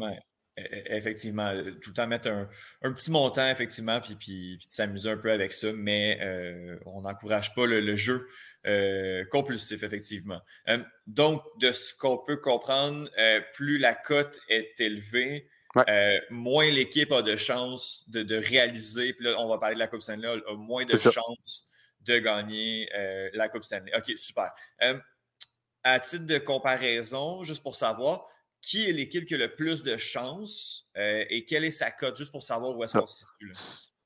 Effectivement. E- e- Effectivement. euh, Tout le temps mettre un, un petit montant, effectivement, puis, puis, s'amuser un peu avec ça, mais euh, on n'encourage pas le, le jeu euh, compulsif, effectivement. Euh, donc, de ce qu'on peut comprendre, plus la cote est élevée, Ouais. moins l'équipe a de chances de, de réaliser, puis là, on va parler de la Coupe Stanley, a moins de chances de gagner la Coupe Stanley. OK, super. À titre de comparaison, juste pour savoir, qui est l'équipe qui a le plus de chances euh, et quelle est sa cote, juste pour savoir où est-ce qu'on se situe. là.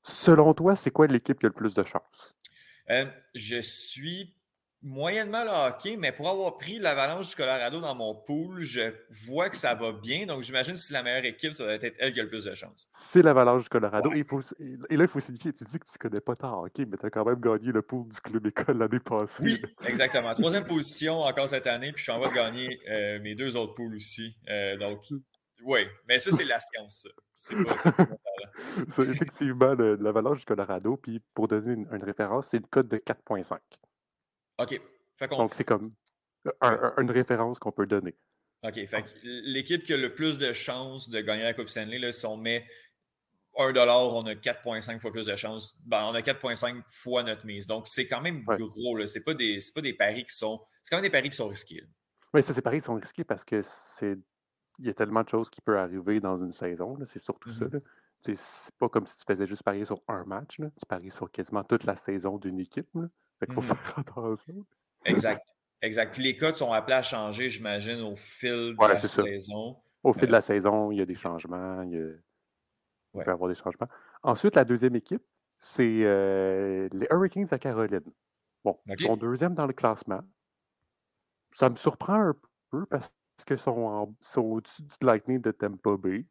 Selon toi, c'est quoi l'équipe qui a le plus de chance? Euh, je suis moyennement le hockey, mais pour avoir pris l'Avalanche du Colorado dans mon pool, je vois que ça va bien. Donc, j'imagine que si c'est la meilleure équipe, ça va être elle qui a le plus de chances. C'est l'Avalanche du Colorado. Et, il faut- et là, il faut signifier, tu dis que tu connais pas tant hockey, mais tu as quand même gagné le pool du club école l'année passée. Oui, exactement. Troisième position encore cette année, puis je suis en voie de gagner euh, mes deux autres poules aussi. Euh, donc, oui, mais ça, c'est la science. C'est pas, c'est effectivement l'Avalanche du Colorado. Puis pour donner une, une référence, c'est une cote de 4,5. OK. Fait Donc c'est comme un- un- une référence qu'on peut donner. OK. Fait l'équipe qui a le plus de chances de gagner la Coupe Stanley, là, si on met 1 on a 4,5 fois plus de chances. Ben, on a 4,5 fois notre mise. Donc, c'est quand même Ouais. gros. Ce n'est pas, des- c'est pas des paris qui sont. C'est quand même des paris qui sont risqués. Mais ça, c'est pareil, ils sont risqués parce que c'est. Il y a tellement de choses qui peuvent arriver dans une saison. C'est surtout ça. Mhm. là. Tu sais, C'est pas comme si tu faisais juste parier sur un match. là, Tu paries sur quasiment toute la saison d'une équipe. Là. Fait qu'il faut Mhm. faire attention. Exact. exact. Puis les codes sont appelés à changer, j'imagine, au fil de Ouais, la ça. saison. Au fil Euh, de la saison, il y a des changements. Il, y a- il Ouais. peut y avoir des changements. Ensuite, la deuxième équipe, c'est euh, les Hurricanes à Caroline. Bon, ils sont deuxième dans le classement. Ça me surprend un peu parce qu'ils sont, en- sont au-dessus du Lightning de Tampa Bay.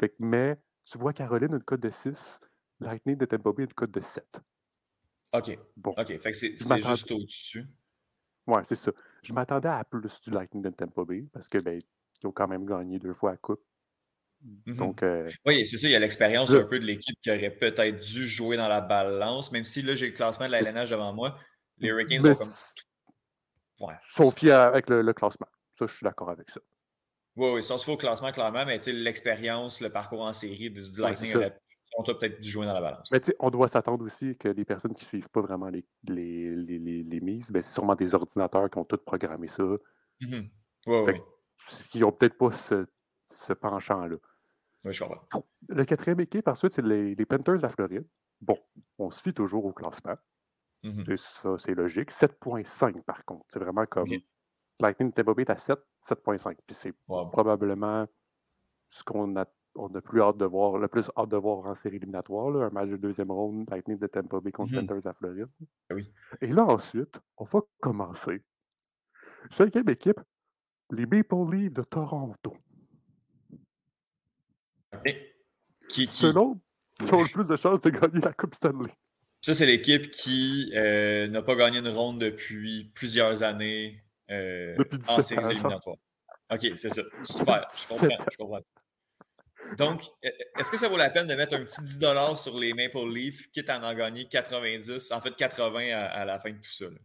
Fait que- mais tu vois Caroline une cote de 6, Lightning de Tampa Bay une cote de 7. OK. Bon, OK. Fait que c'est juste au-dessus. ouais, c'est ça. Je m'attendais à plus du Lightning de Tampa Bay parce que ben, ils ont quand même gagné deux fois la coupe. Mhm. Donc, euh, Oui, c'est ça, il y a l'expérience Le- un peu de l'équipe qui aurait peut-être dû jouer dans la balance, même si là, j'ai le classement de la LNH devant moi. Les Hurricanes sont comme. Ouais. sont fiers avec le, le classement. Ça, je suis d'accord avec ça. Oui, oui, ça se fait au classement, clairement, mais l'expérience, le parcours en série du, Ouais, Lightning ça. aurait on a peut-être dû jouer dans la balance. Mais on doit s'attendre aussi que les personnes qui ne suivent pas vraiment les, les, les, les- les mises, ben, c'est sûrement des ordinateurs qui ont tout programmé ça. Oui, que- Qui n'ont peut-être pas ce, ce penchant-là. oui, je comprends. Le quatrième équipe, ensuite, c'est les, les Panthers de la Floride. Bon, on se fie toujours au classement. Mhm. C'est ça, c'est logique. 7.5 par contre. C'est vraiment comme. Lightning Tampa Bay est à 7, 7.5. Puis c'est Wow. probablement ce qu'on a, on a plus hâte de voir, le plus hâte de voir en série éliminatoire, là, un match de deuxième ronde, Lightning de Tampa Bay contre Mhm. Panthers la Floride. Oui. Et là, ensuite, on va commencer. Cinquième équipe, les Maple Leafs de Toronto. OK. Qui, qui- Selon, qui ont le plus de chances de gagner la Coupe Stanley. Ça, c'est l'équipe qui euh, n'a pas gagné une ronde depuis plusieurs années euh, Depuis en 17 séries éliminatoires. OK, c'est ça. Super. Je comprends. 17 Je comprends. Donc, euh, est-ce que ça vaut la peine de mettre un petit 10 sur les Maple Leafs, quitte à en gagner 90, en fait 80 à, à la fin de tout ça? là?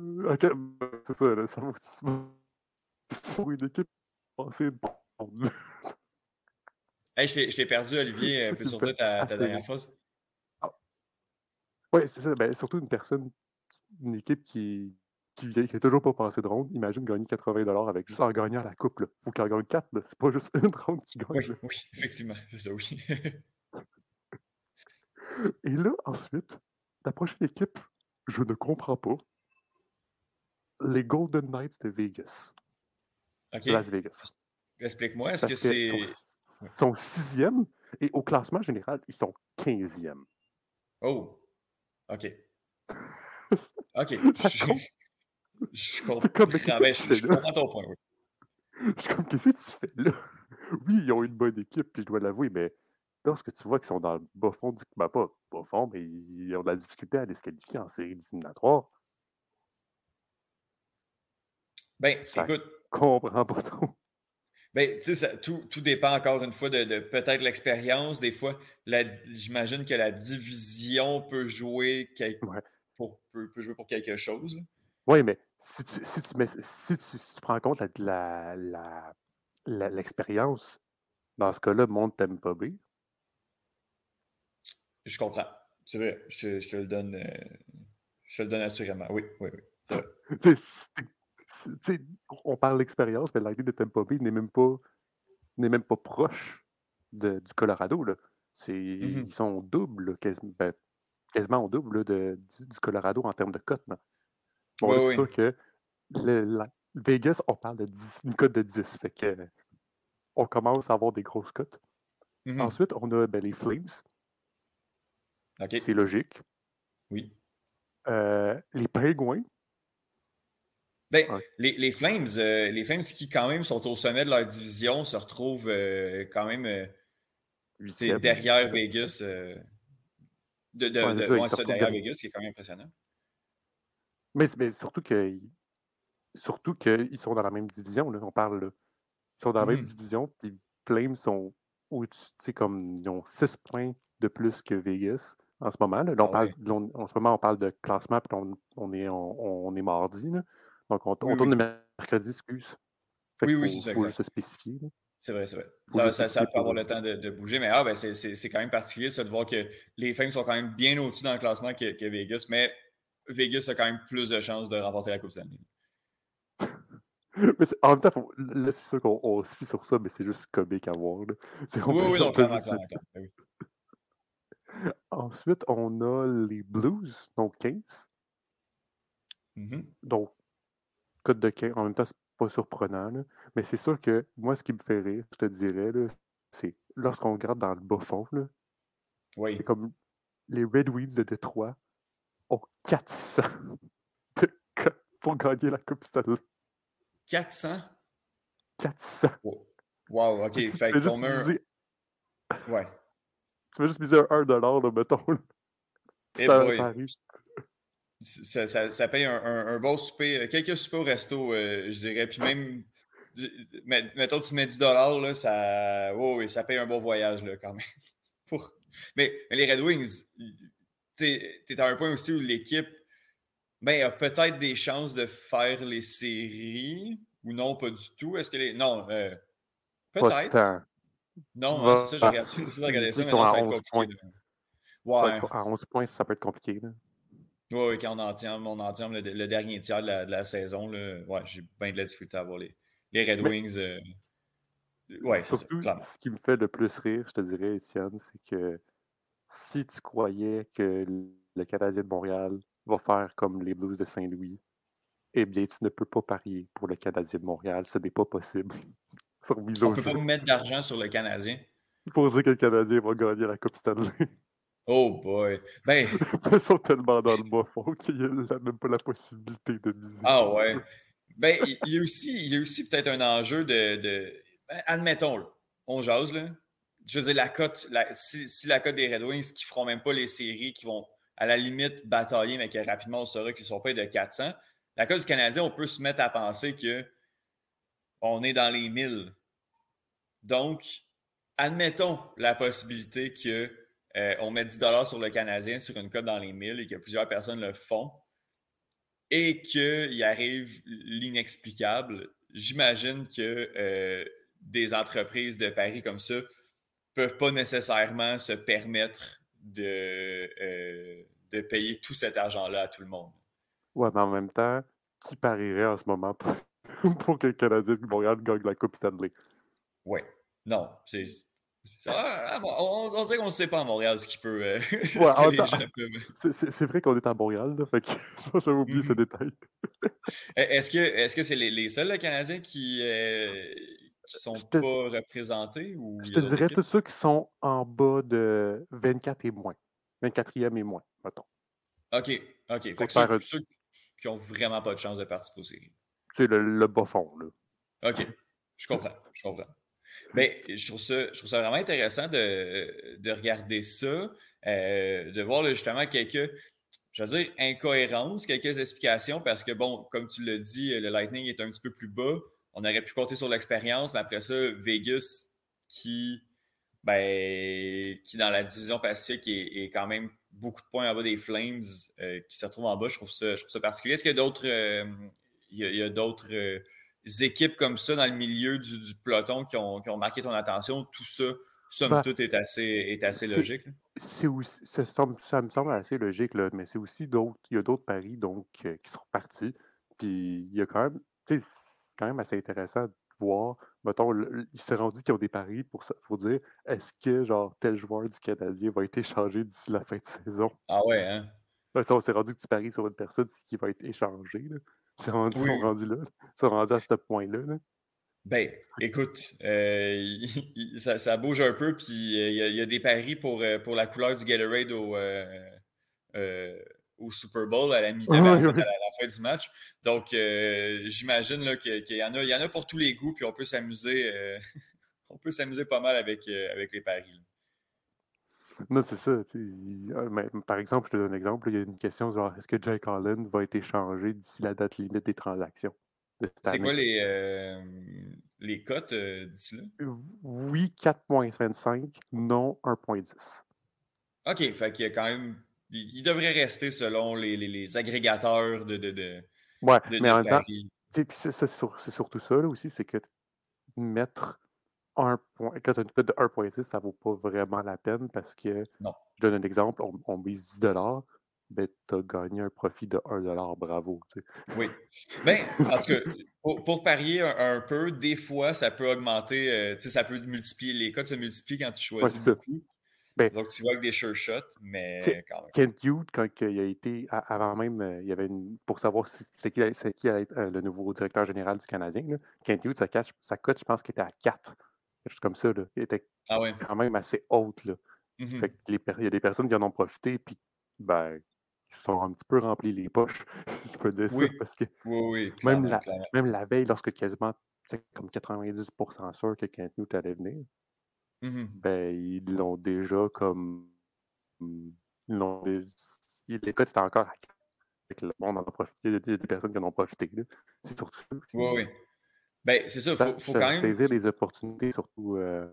Euh, Ok, ben, c'est ça, là, ça vaut une équipe passer Hey, je t'ai je t'ai perdu, Olivier. Euh, Peux-tu sortir ta, ta Assez dernière phrase? Oui, c'est ça. Ben, surtout une personne, une équipe qui qui vient- qui a toujours pas passé de ronde. Imagine gagner 80 avec juste en gagnant la coupe. Il faut qu'elle gagne 4. C'est pas juste une ronde qui gagne. Oui, là. oui, effectivement, c'est ça, oui. Et là, ensuite, la prochaine équipe, je ne comprends pas. Les Golden Knights de Vegas. Las Vegas. Explique-moi, est-ce que c'est. sont, sont sixième et au classement général, ils sont 15e. Oh, OK. OK. Je. Je comprends. Comme, Ben, je, je comprends ton point, oui. Je suis comme, qu'est-ce que tu fais là? Oui, ils ont une bonne équipe, puis je dois l'avouer, mais lorsque tu vois qu'ils sont dans le bas fond du. Ben, pas bas fond, mais ils ont de la difficulté à les se qualifier en série éliminatoire. Ben, Ça- écoute, Je comprends pas trop. ben, tu sais, tout, tout dépend encore une fois de, de peut-être l'expérience. Des fois, j'imagine que la division peut jouer, Ouais. pour, peut, peut jouer pour quelque chose. Oui, mais si tu, si tu, mets, si tu, si tu prends en compte l'expérience, dans ce cas-là, monte Tampa Bay. Je comprends. C'est vrai. Je, je te le donne. euh, je te le donne assurément. Oui, oui, oui. On parle d'expérience, mais l'idée de Tampa Bay n'est même pas n'est même pas proche de- du Colorado. Là. Mhm. Ils sont double, là, quasi- ben, quasiment au double là, de, du, du Colorado en termes de cote. Bon, Oui, c'est oui. sûr que le- la- Vegas, on parle de 10 une cote de 10. Fait que on commence à avoir des grosses cotes. Mhm. Ensuite, on a ben, les Flames. C'est logique. Oui. Euh, les Pingouins. Ben, Ouais. les, les Flames, euh, les Flames qui quand même sont au sommet de leur division se retrouvent euh, quand même derrière Vegas. de, de, Ouais, de- ça, ouais, derrière derrière. Vegas, qui est quand même impressionnant. Mais, mais surtout que surtout qu'ils sont dans la même division, là, on parle là. Ils sont dans la même Mhm. division, puis Flames sont au-dessus, tu sais, comme ils ont 6 points de plus que Vegas en ce moment. Là, Là, on Ah parle, on- en ce moment, on parle de classement, puis on, on est, on, on est mardi. là. Donc, on, Oui, tourne oui. le mercredi, excuse. Fait Oui, oui, c'est ça, faut se spécifier. C'est vrai, c'est vrai. Ça, ça, ça peut avoir le temps de, de bouger, mais ah, ben, c'est- c'est c'est quand même particulier ça, de voir que les Flames sont quand même bien au-dessus dans le classement que, que Vegas, mais Vegas a quand même plus de chances de remporter la Coupe Stanley. Mais en même temps, faut- là, c'est sûr qu'on on se fie sur ça, mais c'est juste comique à voir. Oui, oui, non, juste- clairement, clairement, clairement. Oui. Ensuite, on a les Blues, donc 15. Mhm. Donc, code de 15, en même temps, c'est pas surprenant, là. mais c'est sûr que moi, ce qui me fait rire, je te dirais, c'est lorsqu'on regarde dans le bas fond, là, Oui. c'est comme les Red Wings de Détroit ont 400 de cotes pour gagner la Coupe Stanley. 400? 400. Wow, OK. Si tu fais juste miser, Ouais. tu fais juste miser un 1$, là, mettons. Eh Ça, ça arrive. Ça, ça, ça paye un, un, un bon souper, euh, quelques soupers au resto, euh, je dirais. Puis même, mettons, tu mets 10 là, ça, oh, oui, ça paye un bon voyage, là, quand même. Pour- Mais, mais les Red Wings, tu es à un point aussi où l'équipe ben, a peut-être des chances de faire les séries ou non, pas du tout. Est-ce que les. Non, euh, peut-être. Non, hein, c'est ça, j'ai regardé de regarder ça, mais non, ça va être 11 compliqué. Ouais, Ouais. À 11 points, ça peut être compliqué. Là. Oui, oui, quand on entame, on entame le, le dernier tiers de la, de la saison, là, ouais, j'ai bien de la difficulté à voir les, les Red Mais- Wings. euh, ouais, ça, Surtout, ce qui me fait le plus rire, je te dirais, Étienne, c'est que si tu croyais que le Canadien de Montréal va faire comme les Blues de Saint-Louis, eh bien, tu ne peux pas parier pour le Canadien de Montréal. Ce n'est pas possible. Sur On ne peut pas mettre d'argent sur le Canadien. Pour dire que le Canadien va gagner la Coupe Stanley. Oh boy. Ben, Ils sont tellement dans le bas fond qu'il n'y a même pas la possibilité de miser. ah ouais. Ben, il il y a aussi, il y a aussi peut-être un enjeu de. de- ben, admettons, là, on jase, là. Je veux dire, la cote, si, la cote des Red Wings qui feront même pas les séries, qui vont à la limite batailler, mais que rapidement on saura qu'ils sont pas de 400, la cote du Canadien, on peut se mettre à penser que on est dans les 1000. Donc, admettons la possibilité que euh, on met 10 sur le Canadien sur une cote dans les 1000 et que plusieurs personnes le font et qu'il arrive l'inexplicable. J'imagine que euh, des entreprises de paris comme ça peuvent pas nécessairement se permettre de, euh, de payer tout cet argent-là à tout le monde. Ouais, mais en même temps, qui parierait en ce moment pour, pour que le Canadien de Montréal gagne la Coupe Stanley? Oui. Non, c'est. Ah, on, on dirait qu'on ne sait pas à Montréal ce qui peut. euh, ce Ouais, C'est- vrai qu'on est à Montréal, là, fait que j'avais oublié ce Mhm. détail. Est-ce que est-ce que c'est les, les seuls Canadiens qui, euh, qui sont te- pas représentés ou Je te dirais tous ceux qui sont en bas de 24 et moins. 24e et moins, mettons. OK, OK. Fait Faut que faire ceux, ceux qui ont vraiment pas de chance de participer aux séries. C'est le, le bas fond, là. OK, je comprends, je comprends. Mais je trouve ça, je trouve ça vraiment intéressant de, de regarder ça, euh, de voir là, justement quelques, je veux dire, incohérences, quelques explications, parce que, bon, comme tu l'as dit, le Lightning est un petit peu plus bas. On aurait pu compter sur l'expérience, mais après ça, Vegas, qui, ben, qui dans la division Pacifique est, est quand même beaucoup de points en bas des Flames, euh, qui se retrouvent en bas, je trouve ça, je trouve ça particulier. Est-ce qu'il y a d'autres euh, il y a, d'autres euh, équipes comme ça dans le milieu du, du peloton qui ont, qui ont marqué ton attention? Tout ça, somme Ben, toute, est assez, est assez logique. C'est aussi, ça, ça me semble assez logique, là, mais c'est aussi d'autres, il y a d'autres paris donc, qui sont partis. Puis il y a quand même, quand même assez intéressant de voir, mettons, il s'est rendu qu'ils ont des paris pour, pour dire est-ce que genre tel joueur du Canadien va être échangé d'ici la fin de saison? Ah ouais, hein? Ça, on s'est rendu que tu paries sur une personne qui va être échangée. Là. Ils Oui. sont rendus là. Ils sont rendus à ce point-là. là. Ben, écoute, euh, il- il- ça, ça bouge un peu, puis euh, il y, a- il y a des paris pour, euh, pour la couleur du Gatorade au, euh, euh, au Super Bowl à la mi-temps, ben, à la, fin du match. Donc, euh, j'imagine qu'il y, en a, il y en a pour tous les goûts, puis on peut s'amuser euh, on peut s'amuser pas mal avec, euh, avec les paris. là. Non, c'est ça. mais, par exemple, je te donne un exemple. Il y a une question genre est-ce que Jake Allen va être échangé d'ici la date limite des transactions de C'est quoi les, les cotes d'ici là? Oui, 4.25, non 1.10. OK, fait qu'il y a quand même. Il, il devrait rester selon les, les- les agrégateurs de, de, de, Ouais, de- mais en même temps, c'est sur- surtout ça là, aussi, c'est que mettre un point, quand tu as une cote de 1.6, ça vaut pas vraiment la peine parce que, Non. je donne un exemple, on, on mise 10 ben, tu as gagné un profit de 1 bravo. tu sais. Oui. Mais, tout cas, pour, pour parier un, un peu, des fois, ça peut augmenter, euh, ça peut multiplier. Les cotes se multiplient quand tu choisis beaucoup. Ben- Donc, tu vois avec des sure shots, mais quand même. Kent Hughes, quand il a été, avant même, euh, il y avait une, pour savoir c'est qui, qui allait être euh, le nouveau directeur général du Canadien, là, Kent Hughes, sa, cote, je pense qu'il était à 4. Quelque chose comme ça. Là. Il était Ah ouais. quand même assez haute. Là. Mhm. Fait que les per- il y a des personnes qui en ont profité, puis ben, qui se sont un petit peu remplis les poches, je peux dire Oui. ça, parce que Oui, oui. même la, même la veille, lorsque quasiment c'est comme 90% sûr que Kent Hughes allait venir, Mhm. ben, ils l'ont déjà comme. Cotes étaient encore à 4. Fait que le monde en a profité. Il y a des personnes qui en ont profité. C'est surtout. Oui, oui. Ben, c'est ça, Ça, faut, faut quand même. Saisir les opportunités, surtout. euh,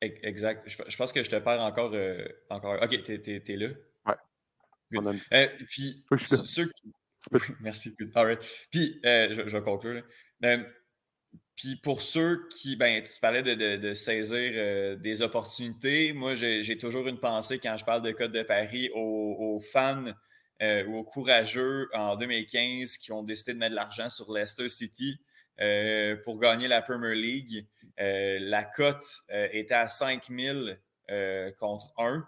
Ex- Exact. Je, je pense que je te perds encore. euh, encore... Ok, t'es, là. on a une Euh, puis, Oui, ceux qui. merci. good. All right. Puis, je, je vais conclure. là. Puis, pour ceux qui. Ben, tu parlais de, de- saisir euh, des opportunités. Moi, j'ai, toujours une pensée quand je parle de Code de Paris aux, fans euh, ou aux courageux en 2015 qui ont décidé de mettre de l'argent sur Leicester City euh, pour gagner la Premier League. La cote était à 5000 euh, contre 1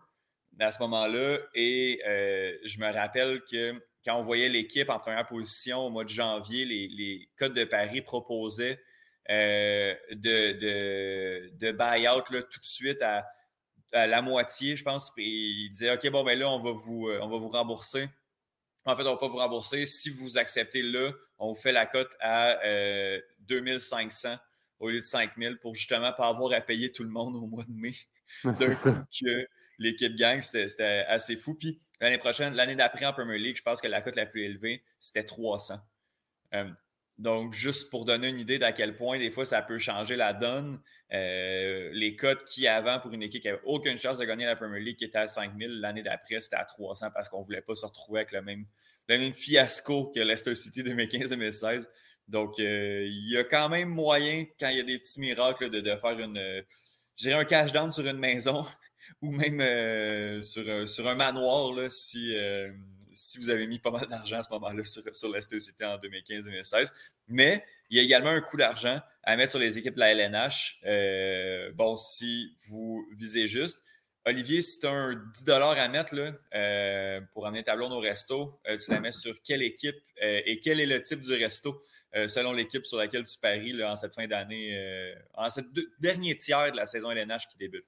à ce moment-là. Et je me rappelle que quand on voyait l'équipe en première position au mois de janvier, les, les codes de Paris proposaient euh, de, de, de buy-out là, tout de suite à, à la moitié, je pense. Puis ils disaient OK, bon, ben là, on va vous, euh, on va vous rembourser. En fait, on ne va pas vous rembourser. Si vous acceptez là, on vous fait la cote à euh, 2500 au lieu de 5000 pour justement pas avoir à payer tout le monde au mois de mai d'un coup que l'équipe gagne, c'était c'était assez fou. Puis l'année prochaine, l'année d'après en Premier League, je pense que la cote la plus élevée, c'était 300. Euh, donc, juste pour donner une idée d'à quel point, des fois, ça peut changer la donne. Euh, les cotes qui, avant, pour une équipe qui n'avait aucune chance de gagner la Premier League, qui était à 5000, l'année d'après, c'était à 300 parce qu'on ne voulait pas se retrouver avec le même, le même fiasco que Leicester City 2015-2016. Donc, il y a quand même moyen, quand il y a des petits miracles, de, faire une, un cash down sur une maison ou même sur, sur un manoir si, si vous avez mis pas mal d'argent à ce moment-là sur, sur la City en 2015-2016. Mais il y a également un coût d'argent à mettre sur les équipes de la LNH. Euh, bon, si vous visez juste. Olivier, si tu as un 10 à mettre là, euh, pour amener ta blonde au resto, euh, tu la mets sur quelle équipe et quel est le type du resto selon l'équipe sur laquelle tu paries en cette fin d'année, en ce dernier tiers de la saison LNH qui débute?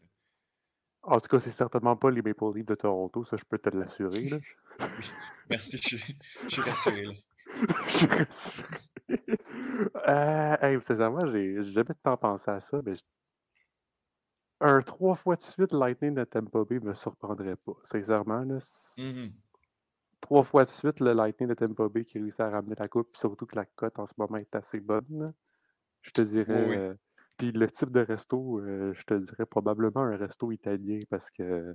En tout cas, c'est certainement pas les Maple Leafs de Toronto, ça je peux te l'assurer. Merci, je, suis rassuré. Là. je suis rassuré. euh, hey, sincèrement, j'ai jamais de temps pensé à ça, mais un trois fois de suite Lightning de Tampa Bay me surprendrait pas. Sincèrement, là, mm-hmm. trois fois de suite le Lightning de Tampa Bay qui réussit à ramener la coupe, puis surtout que la cote en ce moment est assez bonne. Je te dirais. Euh, puis le type de resto, euh, je te dirais probablement un resto italien parce que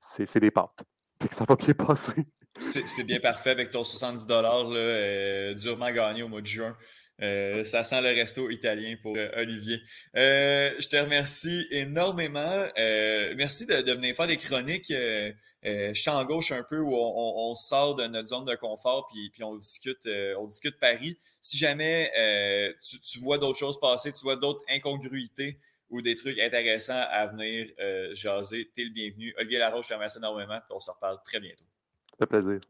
c'est des pâtes. Fait que ça va bien passer. C'est bien parfait avec ton 70 euh, durement gagné au mois de juin. Euh, ça sent le resto italien pour euh, Olivier. je te remercie énormément. merci de, venir faire des chroniques champ gauche un peu où on, sort de notre zone de confort puis, puis on discute on discute Paris. Si jamais tu, vois d'autres choses passer, tu vois d'autres incongruités ou des trucs intéressants à venir jaser, t'es le bienvenu. Olivier Laroche, je te remercie énormément et on se reparle très bientôt. Ça fait plaisir.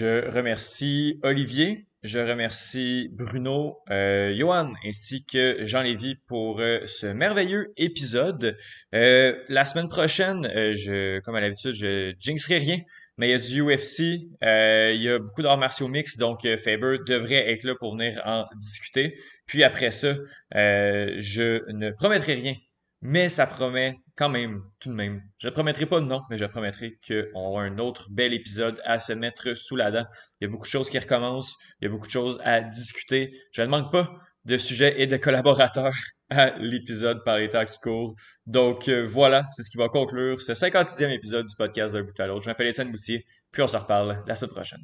Je remercie Olivier, je remercie Bruno, euh, Johan ainsi que Jean-Lévy pour euh, ce merveilleux épisode. Euh, la semaine prochaine, euh, je, comme à l'habitude, je jinxerai rien, mais il y a du UFC, il y a beaucoup d'arts martiaux mix, donc Faber devrait être là pour venir en discuter. Puis après ça, je ne promettrai rien mais ça promet quand même, tout de même. Je ne promettrai pas de nom, mais je promettrai qu'on aura un autre bel épisode à se mettre sous la dent. Il y a beaucoup de choses qui recommencent, il y a beaucoup de choses à discuter. Je ne manque pas de sujets et de collaborateurs à l'épisode par les temps qui courent. Donc euh, voilà, c'est ce qui va conclure ce 56e épisode du podcast d'un bout à l'autre. Je m'appelle Étienne Boutier, puis on se reparle la semaine prochaine.